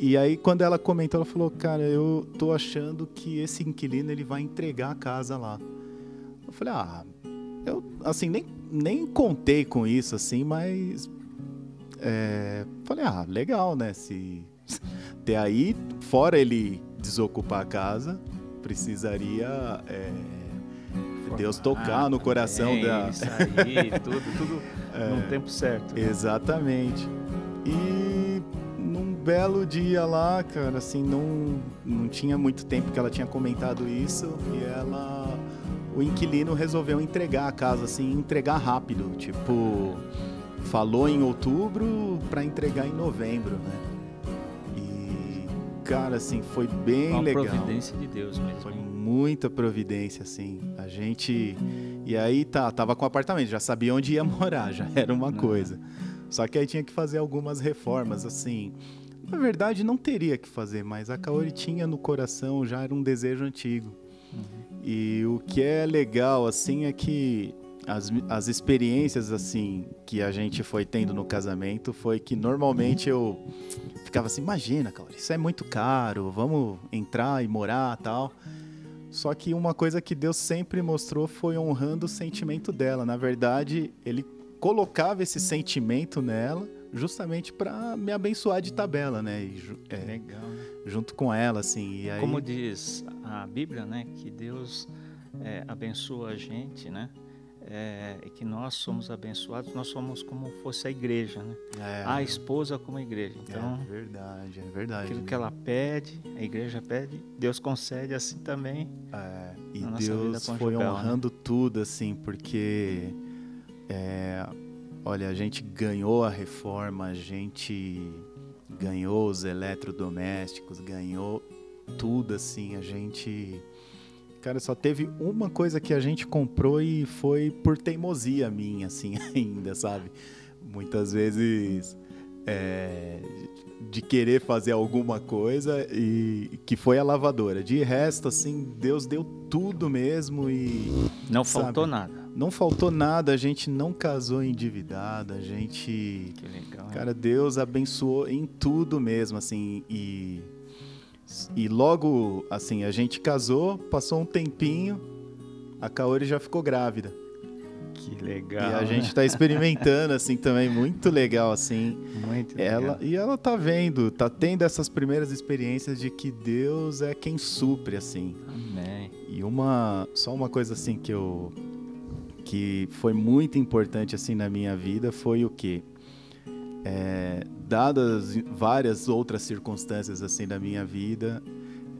E aí, quando ela comentou, ela falou: Cara, eu tô achando que esse inquilino ele vai entregar a casa lá. Eu falei: Ah, eu, assim, nem, nem contei com isso, assim, mas. é, falei: Ah, legal, né? Se. Até aí, fora ele desocupar a casa, precisaria. é, Deus tocar no coração é da. Isso aí, tudo, tudo no tempo certo. né? Exatamente. E num belo dia lá, cara, assim, não, não tinha muito tempo que ela tinha comentado isso e ela o inquilino resolveu entregar a casa assim, entregar rápido, tipo, falou em outubro para entregar em novembro, né? E cara, assim, foi bem Uma legal. providência de Deus mesmo. Foi? Muita providência, assim. A gente. E aí tá, tava com apartamento, já sabia onde ia morar, já era uma coisa. Só que aí tinha que fazer algumas reformas, assim. Na verdade, não teria que fazer, mas a Kaori tinha no coração, já era um desejo antigo. E o que é legal, assim, é que as, as experiências, assim, que a gente foi tendo no casamento foi que normalmente eu ficava assim, imagina, Kaori, isso é muito caro, vamos entrar e morar tal. Só que uma coisa que Deus sempre mostrou foi honrando o sentimento dela. Na verdade, ele colocava esse sentimento nela justamente para me abençoar de tabela, né? E é, Legal, né? junto com ela, assim. E aí, Como diz a Bíblia, né? Que Deus é, abençoa a gente, né? É, que nós somos abençoados, nós somos como fosse a igreja, né? é, A esposa como a igreja. é Então, verdade, é verdade. aquilo que ela pede, a igreja pede, Deus concede assim também. É, e Deus foi conjugal, né? honrando tudo, assim, porque. é, olha, a gente ganhou a reforma, a gente ganhou os eletrodomésticos, ganhou tudo, assim, a gente. Cara, só teve uma coisa que a gente comprou e foi por teimosia minha, assim, ainda, sabe? Muitas vezes. é, de querer fazer alguma coisa e que foi a lavadora. De resto, assim, Deus deu tudo mesmo e Não Sabe? faltou nada. não faltou nada. A gente não casou endividado, a gente, Que legal. cara, Deus abençoou em tudo mesmo, assim e e logo, assim, a gente casou, passou um tempinho, a Kaori já ficou grávida. que legal. e a né? gente tá experimentando assim também, muito legal assim. Muito legal. Ela, e ela tá vendo, tá tendo essas primeiras experiências de que Deus é quem supre, assim. Amém. E uma, só uma coisa assim que eu, que foi muito importante assim na minha vida foi o que, dadas várias outras circunstâncias assim da minha vida,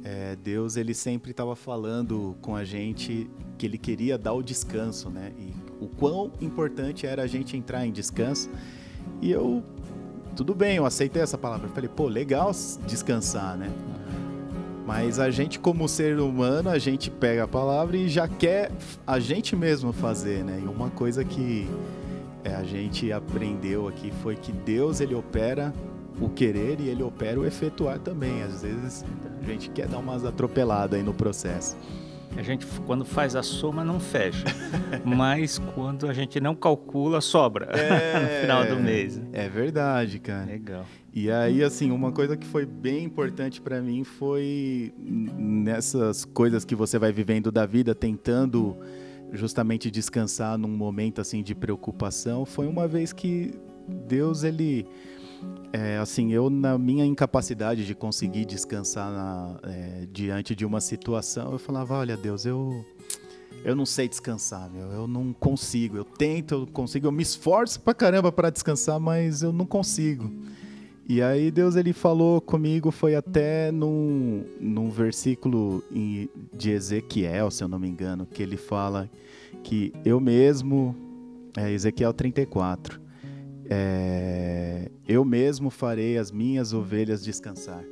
é, Deus ele sempre estava falando com a gente que ele queria dar o descanso, né? E o quão importante era a gente entrar em descanso. E eu, tudo bem, eu aceitei essa palavra. Falei, pô, legal descansar, né? Mas a gente, como ser humano, a gente pega a palavra e já quer a gente mesmo fazer, né? E uma coisa que é, a gente aprendeu aqui foi que Deus, ele opera o querer e ele opera o efetuar também. Às vezes a gente quer dar umas atropeladas aí no processo. A gente, quando faz a soma, não fecha. Mas quando a gente não calcula, sobra no final do mês. né? É verdade, cara. Legal. E aí, assim, uma coisa que foi bem importante pra mim foi nessas coisas que você vai vivendo da vida, tentando justamente descansar num momento assim de preocupação. Foi uma vez que Deus, ele, é, assim, eu na minha incapacidade de conseguir descansar na- é, diante de uma situação, eu falava, olha Deus, eu eu não sei descansar, meu. Eu não consigo. Eu tento, eu consigo, eu me esforço pra caramba pra descansar, mas eu não consigo. E aí Deus ele falou comigo, foi até num, num versículo em- de Ezequiel, se eu não me engano, que ele fala que eu mesmo, é Ezequiel 34, é, eu mesmo farei as minhas ovelhas descansar.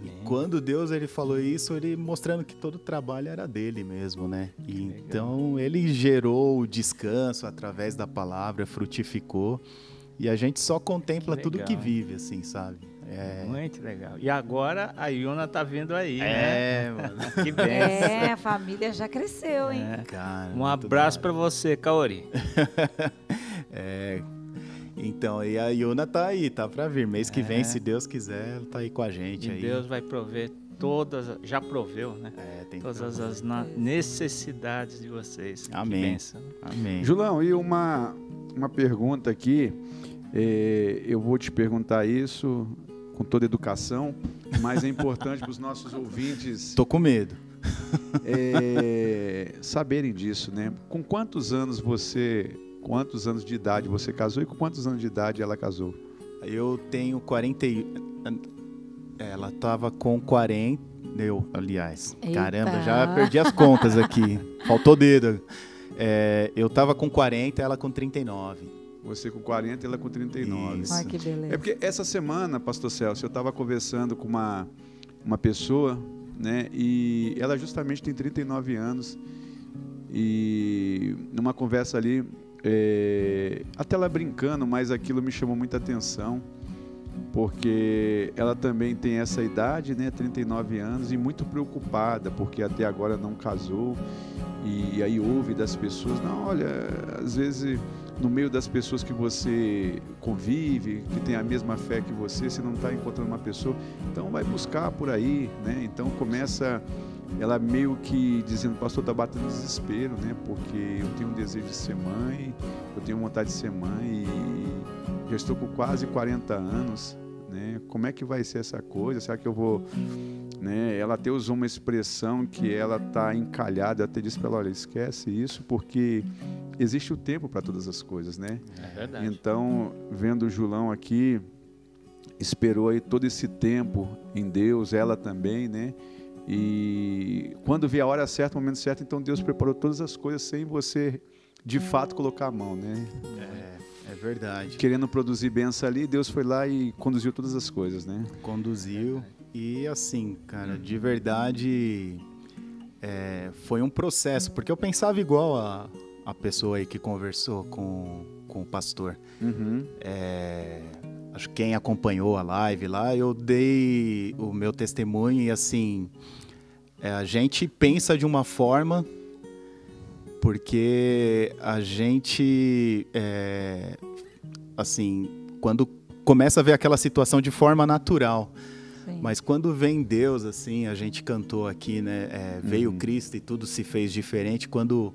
Amém. Quando Deus ele falou isso, ele mostrando que todo o trabalho era dele mesmo, né? E então ele gerou o descanso através da palavra, frutificou. E a gente só contempla Que tudo que vive, assim, sabe? É, Muito legal. E agora a Yuna tá vindo aí, né? é mano. Que benção. É, a família já cresceu, hein? É. Cara, Um abraço hora. você, Kaori. É. Então, e a Yuna tá aí, tá pra vir. Mês que vem, É. se Deus quiser, ela tá aí com a gente E aí. Deus vai prover todas, já proveu, né? É, tem Todas as na- necessidades de vocês. Amém. Amém. Julão, e uma, uma pergunta aqui. Eh, eu vou te perguntar isso com toda educação, mas é importante para os nossos ouvintes Tô com medo. eh, saberem disso, né? Com quantos anos você, quantos anos de idade você casou e com quantos anos de idade ela casou? Eu tenho 40 e- Ela tava com 40. Eu, aliás. Eita. Caramba, já perdi as contas aqui. Faltou dedo. É, eu tava com 40, ela com 39. Você com 40 e ela com 39. Isso. Ai, que beleza. É porque essa semana, pastor Celso, eu estava conversando com uma, uma pessoa, né? E ela justamente tem 39 anos. E numa conversa ali, é, até ela brincando, mas aquilo me chamou muita atenção. Porque ela também tem essa idade, né? 39 anos, e muito preocupada, porque até agora não casou. E aí ouve das pessoas, não, olha, às vezes no meio das pessoas que você convive, que tem a mesma fé que você, você não está encontrando uma pessoa, então vai buscar por aí, né? Então começa ela meio que dizendo, pastor, está batendo desespero, né? Porque eu tenho um desejo de ser mãe, eu tenho vontade de ser mãe e já estou com quase 40 anos, né? Como é que vai ser essa coisa? Será que eu vou né? Ela até usou uma expressão que ela está encalhada, até disse para ela, olha, esquece isso, porque existe o tempo para todas as coisas, né? É verdade. Então, vendo o Julão aqui, esperou aí todo esse tempo em Deus, ela também, né? E quando vier a hora certa, o momento certo, então Deus preparou todas as coisas sem você de fato colocar a mão, né? É, é verdade. Querendo produzir bênção ali, Deus foi lá e conduziu todas as coisas, né? Conduziu. E assim, cara, de verdade é, foi um processo, porque eu pensava igual a, a pessoa aí que conversou com, com o pastor. Uhum. É, acho que quem acompanhou a live lá, eu dei o meu testemunho e assim, é, a gente pensa de uma forma porque a gente, é, assim, quando começa a ver aquela situação de forma natural, Sim. mas quando vem Deus, assim, a gente cantou aqui, né? é, veio Uhum. Cristo e tudo se fez diferente. Quando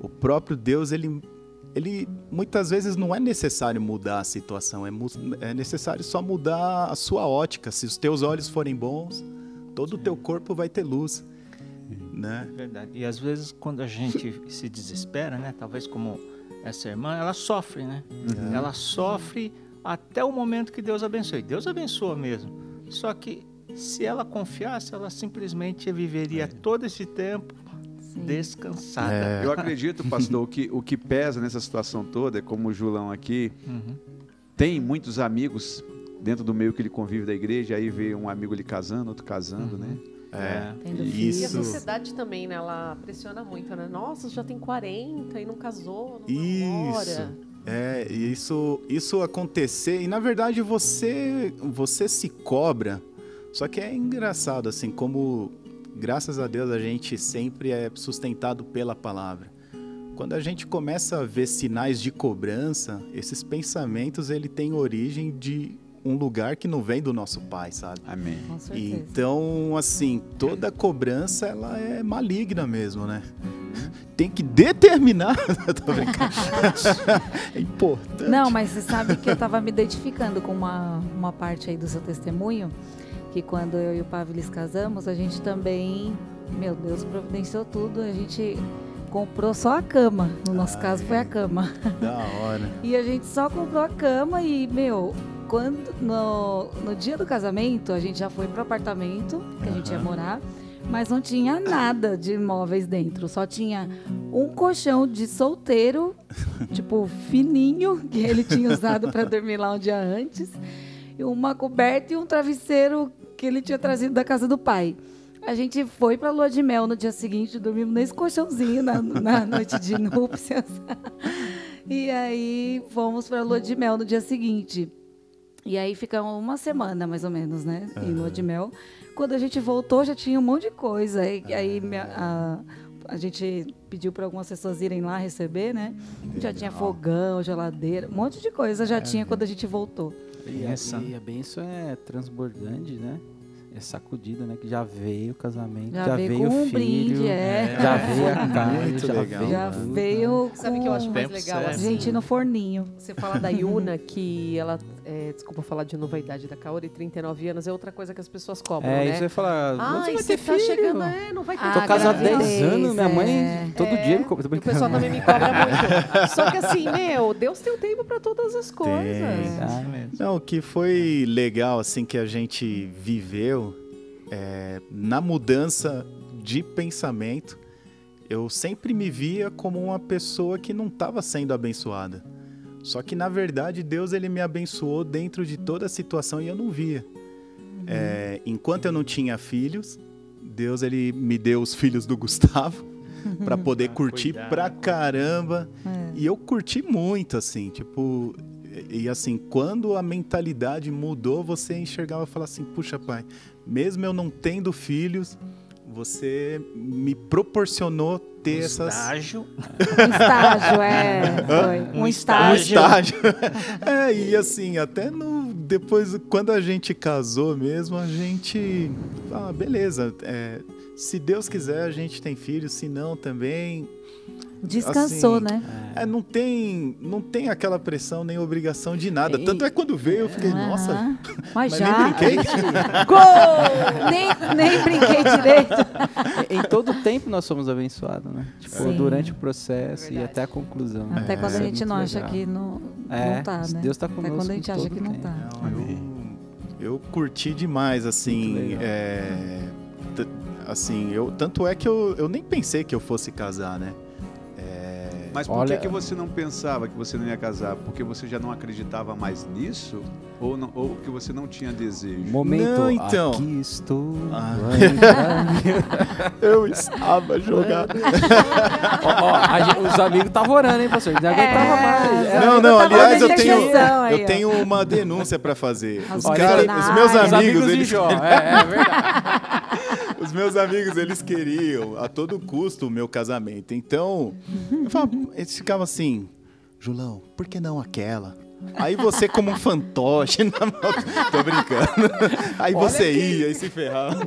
o próprio Deus, ele, ele muitas vezes não é necessário mudar a situação, é, é necessário só mudar a sua ótica. Se os teus olhos forem bons, todo o teu corpo vai ter luz, né? Verdade. E às vezes quando a gente se desespera, né? Talvez como essa irmã, ela sofre, né? Uhum. Ela sofre até o momento que Deus abençoe. Deus abençoa mesmo. Só que se ela confiasse, ela simplesmente viveria todo esse tempo Sim. descansada. É. Eu acredito, pastor, que o que pesa nessa situação toda é como o Julão aqui Uhum. tem muitos amigos dentro do meio que ele convive da igreja, aí vê um amigo ali casando, outro casando, né? É, Tendo E a isso. sociedade também, né? Ela pressiona muito, né? Nossa, já tem 40 e não casou, não Isso. namora. É, e isso, isso acontecer, e na verdade você, você se cobra, só que é engraçado, assim, como graças a Deus a gente sempre é sustentado pela palavra. Quando a gente começa a ver sinais de cobrança, esses pensamentos ele tem origem de um lugar que não vem do nosso pai, sabe? Amém. Com certeza. Então, assim, toda cobrança ela é maligna mesmo, né? Tem que determinar. Tô brincando. é importante. Não, mas você sabe que eu tava me identificando com uma, uma parte aí do seu testemunho, que quando eu e o Pavlis casamos, a gente também, meu Deus, providenciou tudo, a gente comprou só a cama. No nosso Ah, caso é. foi a cama. Da hora. E a gente só comprou a cama e, meu, quando no, no dia do casamento, a gente já foi pro apartamento que a gente ia morar, mas não tinha nada de móveis dentro. Só tinha um colchão de solteiro, tipo, fininho, que ele tinha usado para dormir lá um dia antes, e uma coberta e um travesseiro que ele tinha trazido da casa do pai. A gente foi pra lua de mel no dia seguinte, dormimos nesse colchãozinho na, na noite de núpcias. E aí fomos pra lua de mel no dia seguinte. E aí ficamos uma semana, mais ou menos, né? Em lua de mel. Quando a gente voltou, já tinha um monte de coisa. Aí, aí minha- a, a gente pediu para algumas pessoas irem lá receber, né? Já tinha fogão, geladeira, um monte de coisa já tinha quando a gente voltou. E Essa- a, e a benção é transbordante, né? É sacudida, né? Que já veio o casamento, Já já, veio veio, com o um filho, brinde, é. já veio a Muito já legal. veio Já tudo. veio Sabe o que eu acho com mais legal? certo. assim? gente no forninho. Você fala da Yuna, que ela é, desculpa falar de novo a idade da Kaori, 39 anos é outra coisa que as pessoas cobram, É, né? isso eu ia falar. Ah, você vai ter tá filho? chegando, é, não vai ter Ah, Tô casado há 10 gravidez, anos, minha mãe é. todo É, dia me cobra. O pessoal também me cobra muito. Só que assim, meu, Deus tem um tempo pra todas as coisas. Ah, Não, o que foi legal, assim, que a gente viveu é, na mudança de pensamento, eu sempre me via como uma pessoa que não estava sendo abençoada. Só que, na verdade, Deus ele me abençoou dentro de toda a situação e eu não via. É, enquanto eu não tinha filhos, Deus ele me deu os filhos do Gustavo para poder Ah, curtir cuidado. pra caramba. É. E eu curti muito, assim, tipo. E e, assim, quando a mentalidade mudou, você enxergava e falava assim: puxa, pai, mesmo eu não tendo filhos, você me proporcionou ter essas. Estágio. Um estágio, é. Foi. Um, Um Um estágio. estágio. é, e assim, até no, depois, quando a gente casou mesmo, a gente. Ah, beleza. é, se Deus quiser, a gente tem filhos, se não também. Descansou, Assim, né? É, não tem, não tem aquela pressão nem obrigação de nada. E- Tanto é que quando veio, eu fiquei, nossa, Aham. Mas, mas já. nem brinquei. Gol! nem, nem brinquei direito. Em todo tempo nós somos abençoados, né? Tipo, Sim. durante o processo e Verdade. até a conclusão. Até quando a é gente não acha legal. que não, É, não tá, né? Deus tá Até conosco quando a gente acha que não tempo. tá. Não, eu, eu curti demais, assim. É, assim, eu, tanto é que eu, eu nem pensei que eu fosse casar, né? É, Mas por Olha- que, que você não pensava que você não ia casar? Porque você já não acreditava mais nisso? Ou, não, ou que você não tinha desejo? Momento, Não, então. aqui estou. Ah. eu estava jogado. Ó, ó, a gente- os amigos estavam orando, hein, pastor? Não aguentava mais. É, Não, não, Tá aliás, eu tenho, aí, eu tenho uma denúncia pra fazer. Os, cara- os meus Os os amigos, de eles Jó. É, é verdade. Os meus amigos, eles queriam a todo custo o meu casamento. Então, eu falava, eles ficavam assim, Julão, por que não aquela? Aí você como um fantoche na mão. Tô brincando. Aí você ia e se ferrava.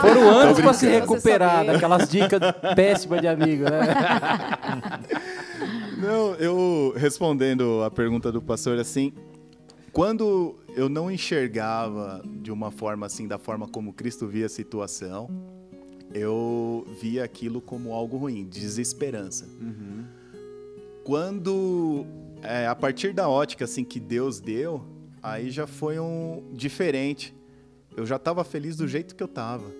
Foram anos pra se recuperar daquelas dicas péssimas de amigo, né? Não, eu respondendo a pergunta do pastor assim, quando eu não enxergava de uma forma assim, da forma como Cristo via a situação, eu via aquilo como algo ruim, desesperança. Quando é, a partir da ótica assim que Deus deu, aí já foi um diferente. Eu já estava feliz do jeito que eu estava.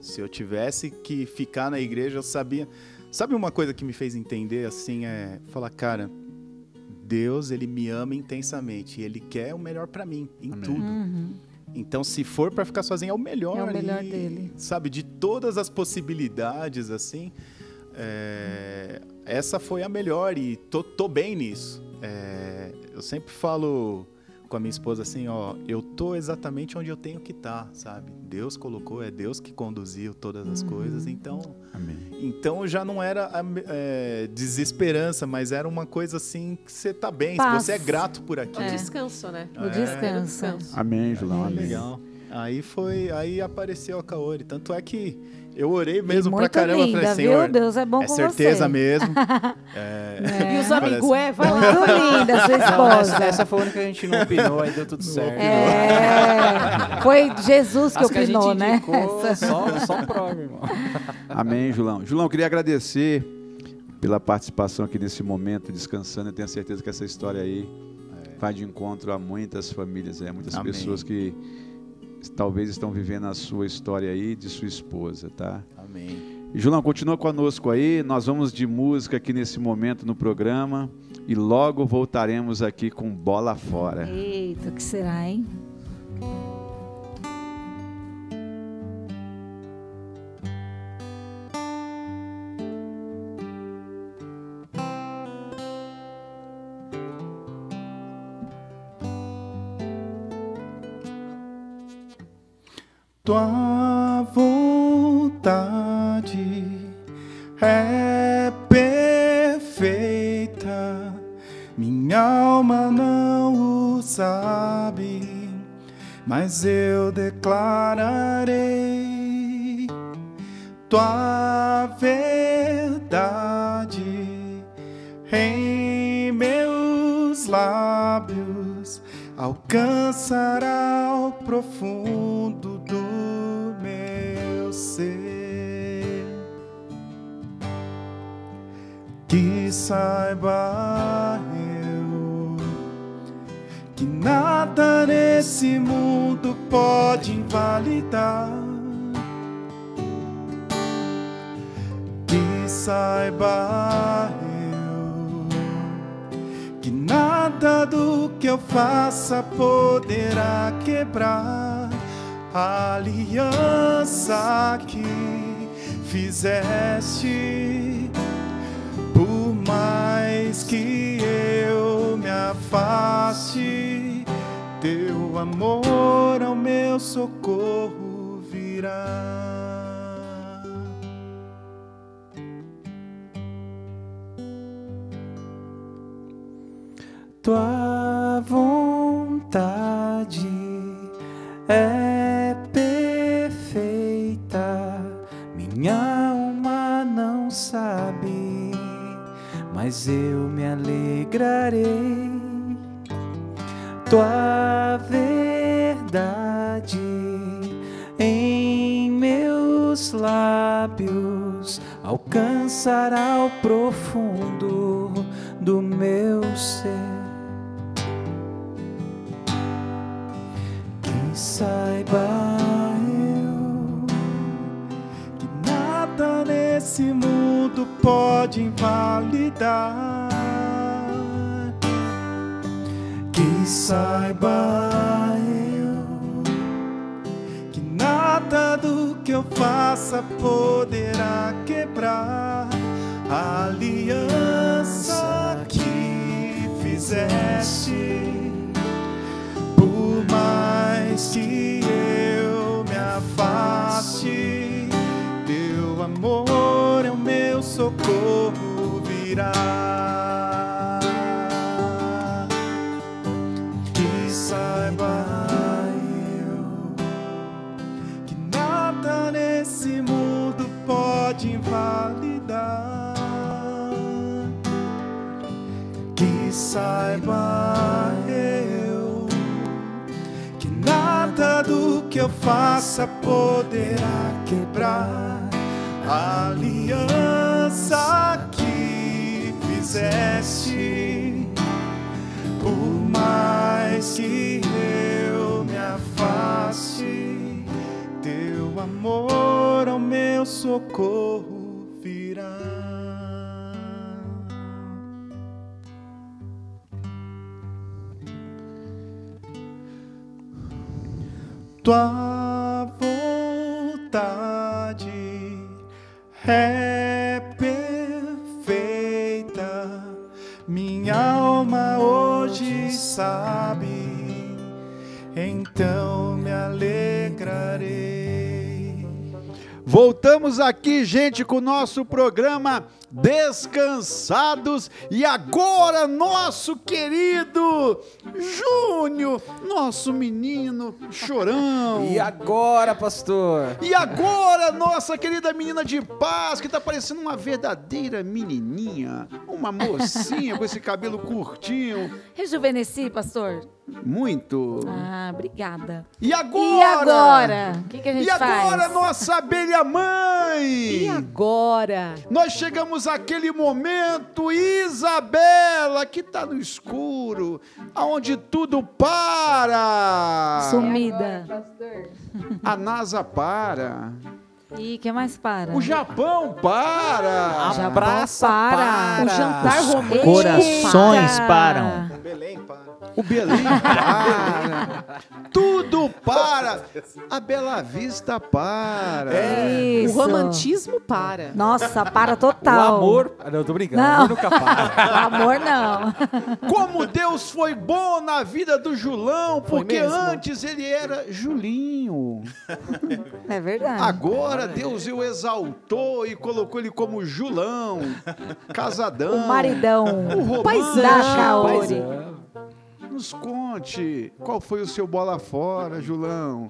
Se eu tivesse que ficar na igreja, eu sabia. Sabe uma coisa que me fez entender assim é falar, cara, Deus ele me ama intensamente e ele quer o melhor para mim em Amém. tudo. Uhum. Então, se for para ficar sozinho, é o melhor. É o melhor e, dele. Sabe, de todas as possibilidades, assim, é, essa foi a melhor e tô, tô bem nisso. É, eu sempre falo com a minha esposa assim, ó, eu tô exatamente onde eu tenho que estar, sabe? Deus colocou, é Deus que conduziu todas as Uhum. coisas, então, Amém. então já não era é, desesperança, mas era uma coisa assim que você tá bem, Paz. você é grato por O aquilo. É. descanso, né? O descanso. Amém, Julão. Amém. Legal. Aí foi, aí apareceu a Kaori. Tanto é que eu orei mesmo pra caramba. linda, falei, viu? Senhor, Deus é bom é com certeza você. mesmo. É, E os É. amigos, é, vai lá. Muito linda sua Não, essa, esposa. essa foi a única que a gente não opinou, aí deu tudo certo. É, foi Jesus que As que a opinou, gente né? só, só prova, irmão. Amém, Julão. Julão, eu queria agradecer pela participação aqui nesse momento, descansando. Eu tenho certeza que essa história aí vai de encontro a muitas famílias, é, muitas Amém. pessoas que talvez estão vivendo a sua história aí de sua esposa, tá? Amém. E, Julão, continua conosco aí. Nós vamos de música aqui nesse momento no programa e logo voltaremos aqui com bola fora. Eita, o que será, hein? Tua pode invalidar. Que saiba eu que nada do que eu faça poderá quebrar a aliança que fizeste. Por mais que eu me afaste, virá. Que saiba eu que nada nesse mundo pode invalidar. Que saiba eu que nada do que eu faça poderá quebrar a aliança fizeste. Por mais que eu me afaste, teu amor ao meu socorro virá. Tua vontade é minha alma hoje sabe, então me alegrarei. Voltamos aqui, gente, com o nosso programa Descansados e agora nosso querido Júnior, nosso menino chorão. E agora, pastor? E agora, nossa querida menina de paz, que tá parecendo uma verdadeira menininha, uma mocinha com esse cabelo curtinho, Rejuvenesci, pastor? muito. Ah, obrigada. E agora? E agora? O que, que a gente E agora, faz? nossa abelha mãe? E agora? Nós chegamos àquele momento, Isabela, que tá no escuro, aonde tudo para. Sumida. A NASA para. E o que mais para? O Japão para. O Japão praça para. para. O jantar Os romântico. corações para. param. O Belém para. tudo para. A Bela Vista para. Isso. O romantismo para. Nossa, para O total. amor. Ah, Não, eu tô brincando. Não. O amor nunca para. O amor não. Como Deus foi bom na vida do Julão, Foi porque mesmo? antes ele era Julinho. É verdade. Agora Deus o exaltou e colocou ele como Julão, casadão. O maridão. O paizão. Da Kaori. Nos conte, qual foi o seu bola fora, Julão?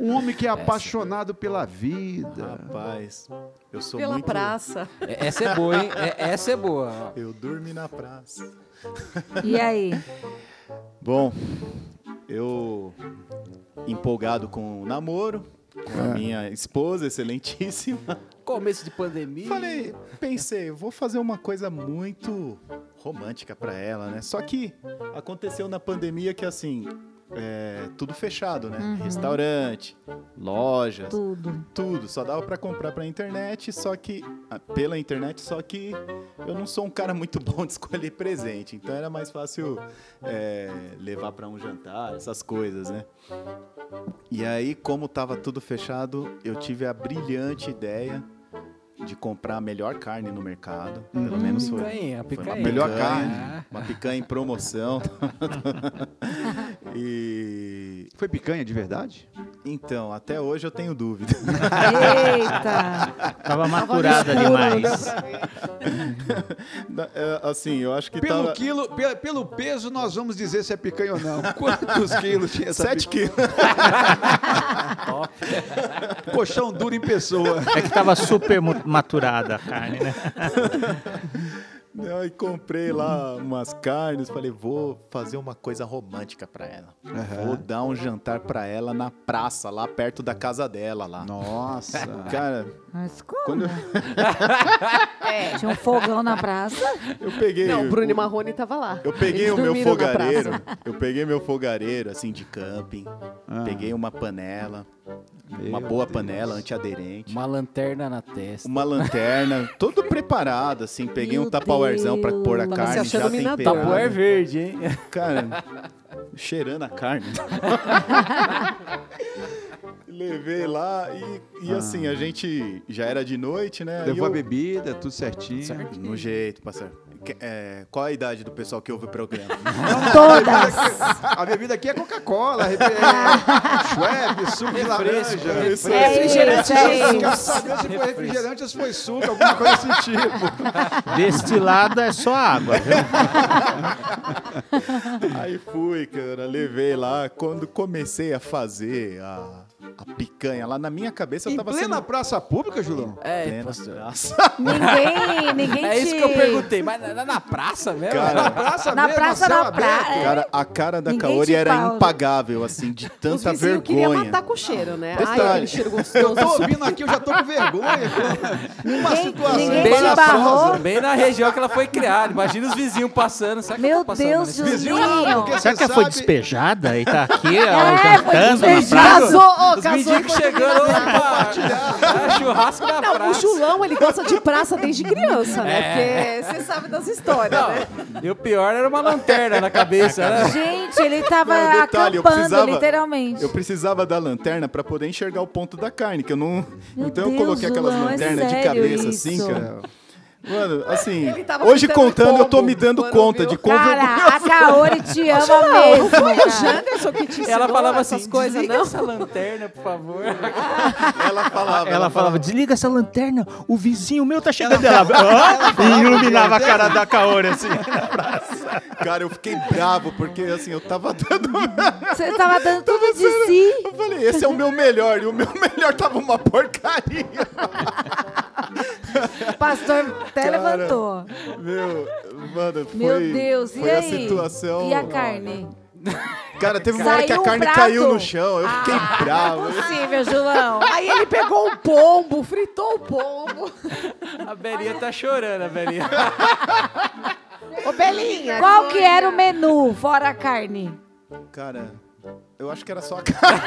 Um homem que é apaixonado pela vida. Rapaz, eu sou Pela muito... praça. É- Essa é boa, hein? É- Essa é boa. Eu dormi na praça. E aí? Bom, eu empolgado com o namoro, com a É. minha esposa, excelentíssima. Começo de pandemia. Falei, pensei, vou fazer uma coisa muito romântica pra ela, né? Só que aconteceu na pandemia que assim, é, tudo fechado, né? Uhum. Restaurante, lojas, Tudo. tudo. Só dava pra comprar pela internet, só que ah, pela internet, só que eu não sou um cara muito bom de escolher presente, então era mais fácil é, levar pra um jantar, essas coisas, né? E aí, como tava tudo fechado, eu tive a brilhante ideia de comprar a melhor carne no mercado. Pelo Hum. menos foi. Picanha, Foi uma picanha. Melhor picanha, carne. Uma picanha em promoção. e Foi picanha de verdade? então, até hoje eu tenho dúvida. Eita! Tava maturada demais. É, assim, eu acho que Pelo tava quilo, pe- pelo peso, nós vamos dizer se é picanha ou não. Quantos quilos tinha essa 7 quilos. picanha? Colchão duro em pessoa. É que tava super maturada a carne, né? Aí comprei lá umas carnes, falei, vou fazer uma coisa romântica pra ela. Vou dar um jantar pra ela na praça, lá perto da casa dela lá. Nossa. Cara, Mas como? quando eu, É. Tinha um fogão na praça. eu peguei Não, o Bruno e o- Marrone tava lá. Eu peguei Eles o meu fogareiro, eu peguei meu fogareiro assim de camping, Ah. peguei uma panela, uma Meu boa Deus. panela antiaderente, Uma lanterna na testa. uma lanterna, todo preparado assim, peguei Meu um tapauerzão pra pôr a. Tava carne achando já temperada. Tapoé verde, hein? Cara, cheirando a carne. Levei lá e, e assim, a gente já era de noite, né? Levou E a eu- bebida, tudo certinho. No jeito, parceiro. Que- é, qual a idade do pessoal que ouve o programa? Todas! A bebida aqui é Coca-Cola, é, é Schweppes, suco de laranja. refresco. É refrigerante, é Eu quero saber se foi refrigerante ou se foi suco, alguma coisa desse tipo. Destilado é só água, viu? Aí fui, cara, levei lá. Quando comecei a fazer a, a picanha lá, na minha cabeça eu Em tava plena sendo... praça pública, Julão? É, plena pastor. praça. Ninguém, ninguém É isso te... que eu perguntei. Mas na, na praça mesmo? Cara, Praça Na mesmo, praça céu da aberto. praia. Cara, a cara da Ninguém Kaori te era pausa. impagável, assim, de Os tanta vizinhos queriam vergonha. matar com o cheiro, né? Detalhe. Ai, aquele cheiro Eu gostoso. tô ouvindo aqui, eu já tô com vergonha. Uma Ninguém- situação ninguém Bem na, barrou? bem na região que ela foi criada. Imagina os vizinhos passando. Será que eu Meu tô passando Deus, nesse- Vizinho, Julinho. porque Será você que ela foi sabe- despejada e tá aqui, ó, É, foi jantando na praça? Casou, ô, casou mendigos enquanto chegando, opa! É, churrasco na Não, o praça. Julão, ele gosta de praça desde criança, né? É. Porque você sabe das histórias, né? Não, e o pior era uma lanterna na cabeça, né? Gente, ele tava Não, detalhe, eu acampando, precisava- literalmente. Eu precisava da lanterna pra poder enxergar o ponto da carne, que eu não. Meu então eu Deus, coloquei aquelas Julão, é lanternas de cabeça isso? assim, cara. Mano, assim, hoje contando eu tô me dando quando conta viu. de vergonhoso. Cara, a Kaori te ama Não, mesmo. não foi o. Janderson que te ensinou Ela falava essas assim, coisas, desliga não? essa lanterna, por favor. Ela falava, Ela falava, desliga essa lanterna, o vizinho meu tá chegando. Ela, "Hã?" e iluminava a cara da Kaori assim. Cara, eu fiquei bravo, porque assim, eu tava dando. Você tava dando tudo de si. Eu falei, esse é o meu melhor, e o meu melhor tava uma porcaria. O pastor até Cara, levantou. Meu, mano, foi. Meu Deus, e foi a aí? situação. E a carne? Cara, teve uma hora que a Saiu um carne prato? caiu no chão, eu fiquei Ah, bravo. Não é possível, Julão. Aí ele pegou o pombo, fritou o pombo. A Belinha tá chorando, a Belinha. Ô, Belinha. Qual que era o menu, fora a carne? Cara, eu acho que era só a carne.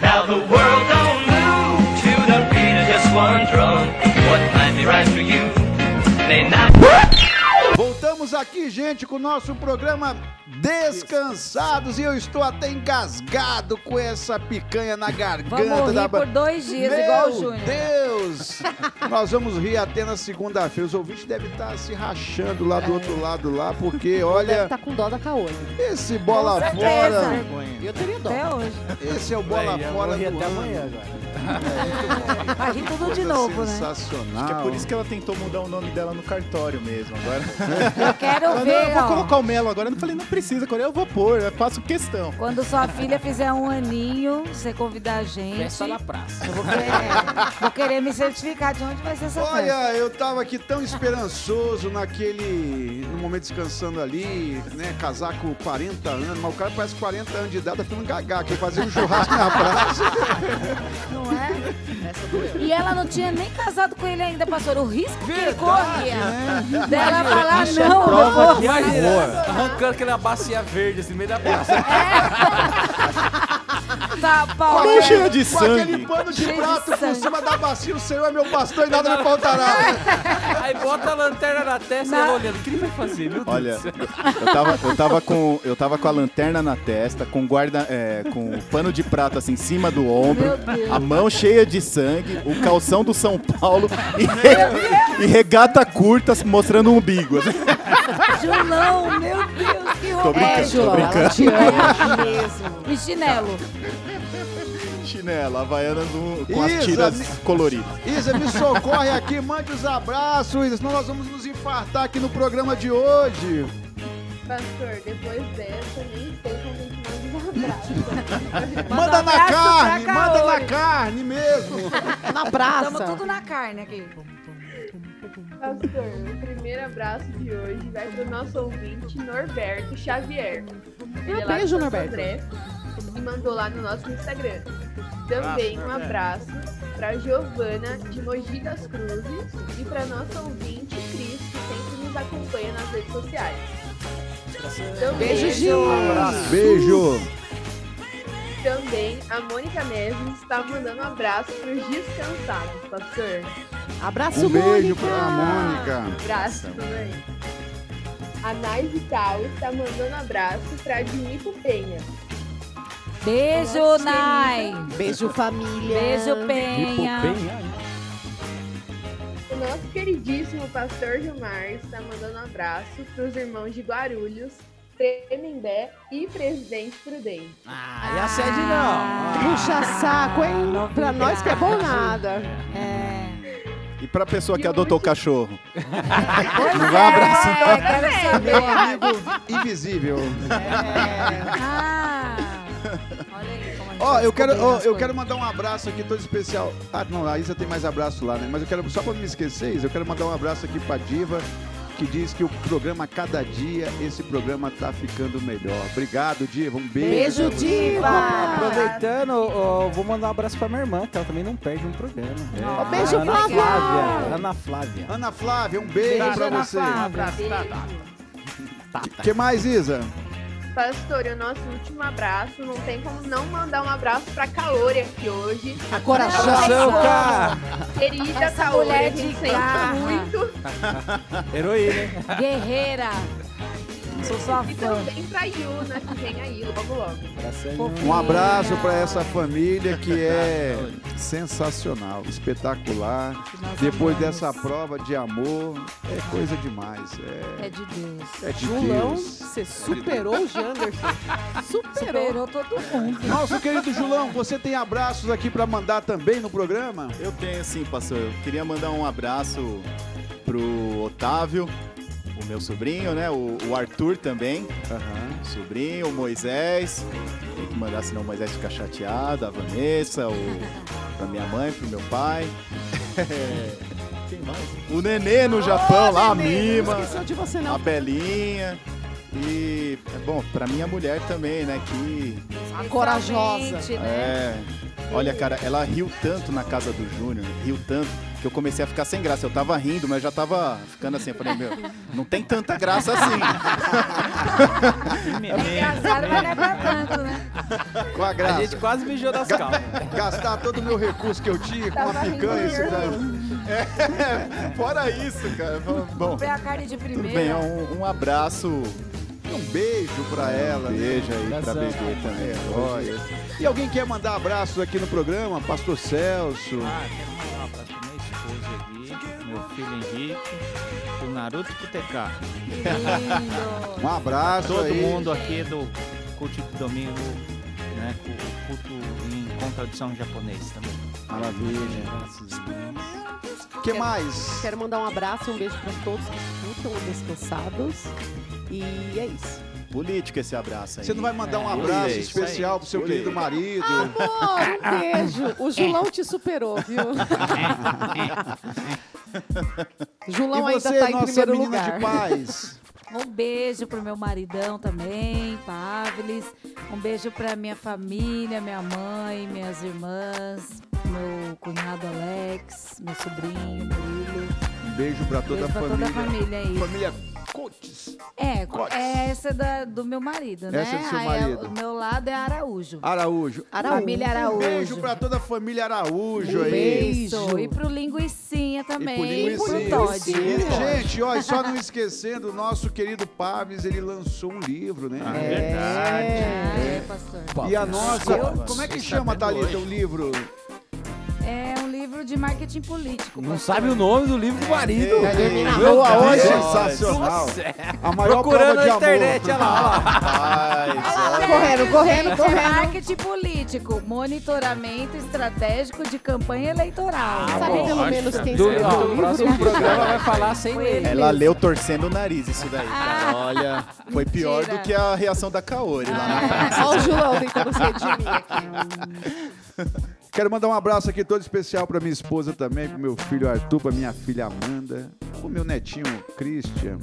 Now the world What might be right for you Voltamos aqui, gente, com o nosso programa Descansados. E eu estou até engasgado com essa picanha na garganta Vamos da rir por dois dias, Meu igual o Júnior. Deus! Nós vamos rir até na segunda-feira. Os ouvintes devem estar se rachando lá do outro lado lá, porque, Deve olha, estar com dó da Kaori. esse bola fora, Eu teria dó. Até hoje. esse é o bola fora vou rir do até ano. amanhã agora. Vai rir tudo de novo, né? Sensacional. Acho que é por isso que ela tentou mudar o nome dela no cartório mesmo. Agora Eu quero Ela, não, ver, eu vou colocar o Melo agora. Eu falei, não precisa, agora eu vou pôr, eu faço questão. Quando sua filha fizer um aninho, você convidar a gente. Festa na praça. Eu vou querer, vou querer me certificar de onde vai ser essa festa. Olha, eu tava aqui tão esperançoso naquele. no momento descansando ali, né? Casar com 40 anos, mas o cara parece 40 anos de idade, tá ficando gagá aqui, fazer um churrasco na praça. Não é? E ela não tinha nem casado com ele ainda, pastor. O risco que ele corria. Dela falar, não, prova de amor. Arrancando aquela bacia verde assim no meio da praça. Tá, Com aquele- cheia de com aquele sangue. pano de Cheio de prato por sangue. cima da bacia, o Senhor é meu pastor e nada me faltará. Aí bota a lanterna na testa e olhando. O que ele vai fazer, meu Deus Olha, eu tava, eu, tava com, eu tava com a lanterna na testa, com guarda, é, com o pano de prato assim em cima do ombro, a mão cheia de sangue, o calção do São Paulo e, re- e regata curta mostrando o umbigo. Julão, meu Deus, Tô brincando, É, tô Julão, ela brincando. te ama mesmo. E chinelo. Chinela, havaiana do- com as Isa, tiras me- coloridas. Isa, me socorre aqui, mande os abraços, Isa, senão nós vamos nos infartar aqui no programa de hoje. Pastor, depois dessa, nem sei como a gente manda os abraços. Manda um na carne, manda na carne mesmo. Na praça. Estamos tudo na carne aqui. Pastor, primeiro abraço de hoje vai para o nosso ouvinte Norberto Xavier. Ele é lá de beijo, Norberto. André E mandou lá no nosso Instagram. Também um abraço para Giovana de Mogi das Cruzes e para nossa ouvinte Cris, que sempre nos acompanha nas redes sociais. Também, Beijo, Gil. Beijo. Também a Mônica Neves está mandando um abraço para os descansados, pastor. Abraço, Um beijo Mônica. pra Mônica. Abraço também. A Nai Vital está mandando abraço para Dinico Penha. Beijo, Nossa, Nai. Beijo, família. Beijo, Penha. O nosso queridíssimo pastor Gilmar está mandando um abraço para os irmãos de Guarulhos, Tremembé e Presidente Prudente. Ah, e a sede não. Puxa saco, hein? Pra nós que é bom nada. É. E pra pessoa que adotou o cachorro? Não vai abraçar. é, quero saber. Meu amigo invisível. Ah, olha aí como a gente Ó, vai eu quero, ó, eu quero mandar um abraço aqui todo especial. Ah, não, a Isa tem mais abraço lá, né? Mas eu quero, só pra não me esquecer, Isa, eu quero mandar um abraço aqui pra Diva, que diz que o programa, cada dia, esse programa tá ficando melhor. Obrigado, Diva. Um beijo. Beijo. Diva. Aproveitando, ó, vou mandar um abraço pra minha irmã, que ela também não perde um programa. É, Ó, beijo, Ana Flávia. Flávia. Ana Flávia. Ana Flávia, um beijo, Beijo, pra Ana você. Flávia. O que mais, Isa? Pastor, o nosso último abraço, não tem como não mandar um abraço para Kaori aqui hoje. A. Abração, cara. Querida Essa mulher a de gente sente muito. Heroína? Guerreira. Sou sua E fã. também pra Yuna, que vem aí logo logo. Um abraço pra essa família que é sensacional, espetacular. Depois amamos. dessa prova de amor, é coisa demais. É É, de Deus. é de Julão, Deus. você superou o Janderson. Superou. Superou todo mundo. Nosso querido Julão, você tem abraços aqui pra mandar também no programa? Eu tenho sim, pastor. Eu queria mandar um abraço pro Otávio, o meu sobrinho, né? O, o Arthur também, Aham. sobrinho, o Moisés. Tem que mandar, senão o Moisés fica chateado. A Vanessa, o, pra minha mãe, pro meu pai. Quem mais? O Nenê no Japão, lá, a Mima. Você, A. Belinha. E, é bom, pra minha mulher também, né? Que A corajosa. Né? é. Olha, cara, ela riu tanto na casa do Júnior, riu tanto, que eu comecei a ficar sem graça. Eu tava rindo, mas já tava ficando assim. Eu falei, meu, não tem tanta graça assim. É engraçado, mas não é pra tanto, né? Com a A graça. gente quase mijou das calmas. Gastar todo o meu recurso que eu tinha com Tava picanha. rindo cara. É, fora isso, cara. Bom, Foi a carne de tudo bem, um, um abraço. Um beijo pra ela. Um né? beijo aí pra Abração. bebê também. É, olha. E alguém quer mandar abraços aqui no programa? Pastor Celso. Ah, quero mandar um abraço pra minha esposa aqui, meu filho Henrique, o Naruto Kuteká. Que. Um abraço Todo aí. mundo aqui do culto de domingo, né? cu- Culto em contradição japonês também. Maravilha. que Quero- mais? Quero mandar um abraço e um beijo pra todos que escutam o Descansados. E é isso. Político esse abraço aí. Você não vai mandar um É, abraço especial pro seu querido marido? Amor, um beijo. O Julão te superou, viu? Julão e ainda você, tá em nossa primeiro menina lugar. de paz? Um beijo pro meu maridão também, Pavlis. Um beijo pra minha família, minha mãe, minhas irmãs, meu cunhado Alex, meu sobrinho, Murilo. Um beijo pra toda Beijo a pra família. toda a família aí. Família Cotes. É, Cotes. é essa é da, do meu marido, né? Essa é do seu Aí, marido. o meu lado é Araújo. Araújo. Araújo. Família Araújo. Um beijo pra toda a família Araújo Um aí. beijo. E pro Linguicinha também. E pro pro Linguicinha. Todd. E, gente, ó, e só não esquecendo, o nosso querido Paves, ele lançou um livro, né? Ah, verdade. É, pastor. E a nossa, Eu- como é que chama, vendo Thalita, o livro? É um livro de marketing político. Não pastor. sabe o nome do livro do marido. Vai dormir na Meu rua Deus. hoje? Sensacional. A maior Procurando prova de na amor. internet, olha lá, olha lá. Rapaz, Correndo, correndo, Gente, correndo. É marketing político, monitoramento estratégico de campanha eleitoral. Sabe pelo menos quem Do, escreveu o o livro? próximo programa vai falar sem ler. ele. ela leu torcendo o nariz isso daí, cara. Olha, foi pior Mentira. do que a reação da Kaori lá na praça. Olha o Julão tentando se redimir aqui. Quero mandar um abraço aqui todo especial pra minha esposa também, pro meu filho Arthur, pra minha filha Amanda, pro meu netinho Christian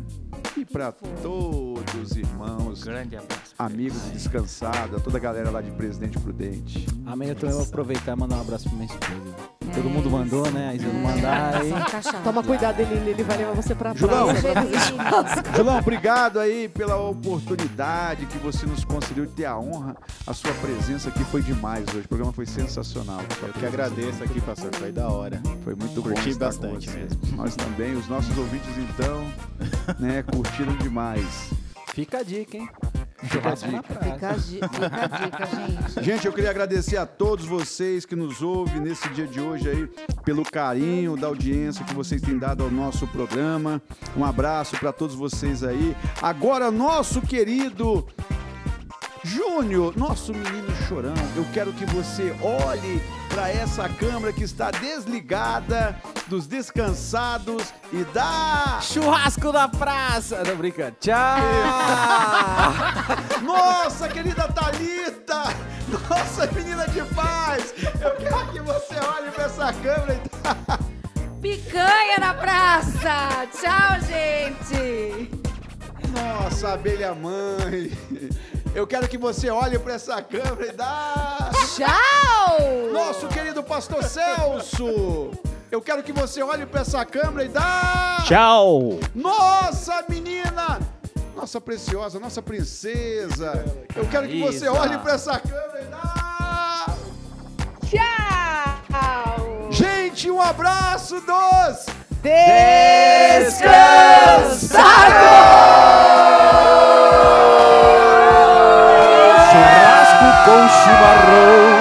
e pra todos os irmãos, Grande abraço. amigos de Descansada, toda a galera lá de Presidente Prudente. Amanhã eu também vou aproveitar e mandar um abraço pra minha esposa. É Todo mundo mandou, né? Aí se eu não mandar, aí... Toma cuidado, ele, ele vai levar você pra Julão. praia. Julão, obrigado aí pela oportunidade que você nos concedeu de ter a honra. A sua presença aqui foi demais hoje. O programa foi sensacional. Eu que agradeço aqui, pastor, foi da hora. Foi muito bom Curti bastante com você. mesmo. Nós também, os nossos ouvintes então, né, curtiram demais. Fica a dica, hein? Fica a Churrasco na praia. Fica a dica, gente. Gente, eu queria agradecer a todos vocês que nos ouvem nesse dia de hoje aí, pelo carinho da audiência que vocês têm dado ao nosso programa. Um abraço para todos vocês aí. Agora, nosso querido Júnior, nosso menino chorão, eu quero que você olhe para essa câmera que está desligada dos descansados e dá. Churrasco na praça! Não, brincando. Tchau! Nossa, querida Thalita! Nossa, menina de paz! Eu quero que você olhe para essa câmera e dá. Picanha na praça! Tchau, gente! Nossa, abelha mãe! Eu quero que você olhe para essa câmera e dá. Tchau! Nosso querido pastor Celso! Eu quero que você olhe para essa câmera e dá. Tchau! Nossa, menina! Nossa preciosa, nossa princesa! Eu quero que você olhe para essa câmera e dá. Tchau! Gente, um abraço dos Descansados! barrou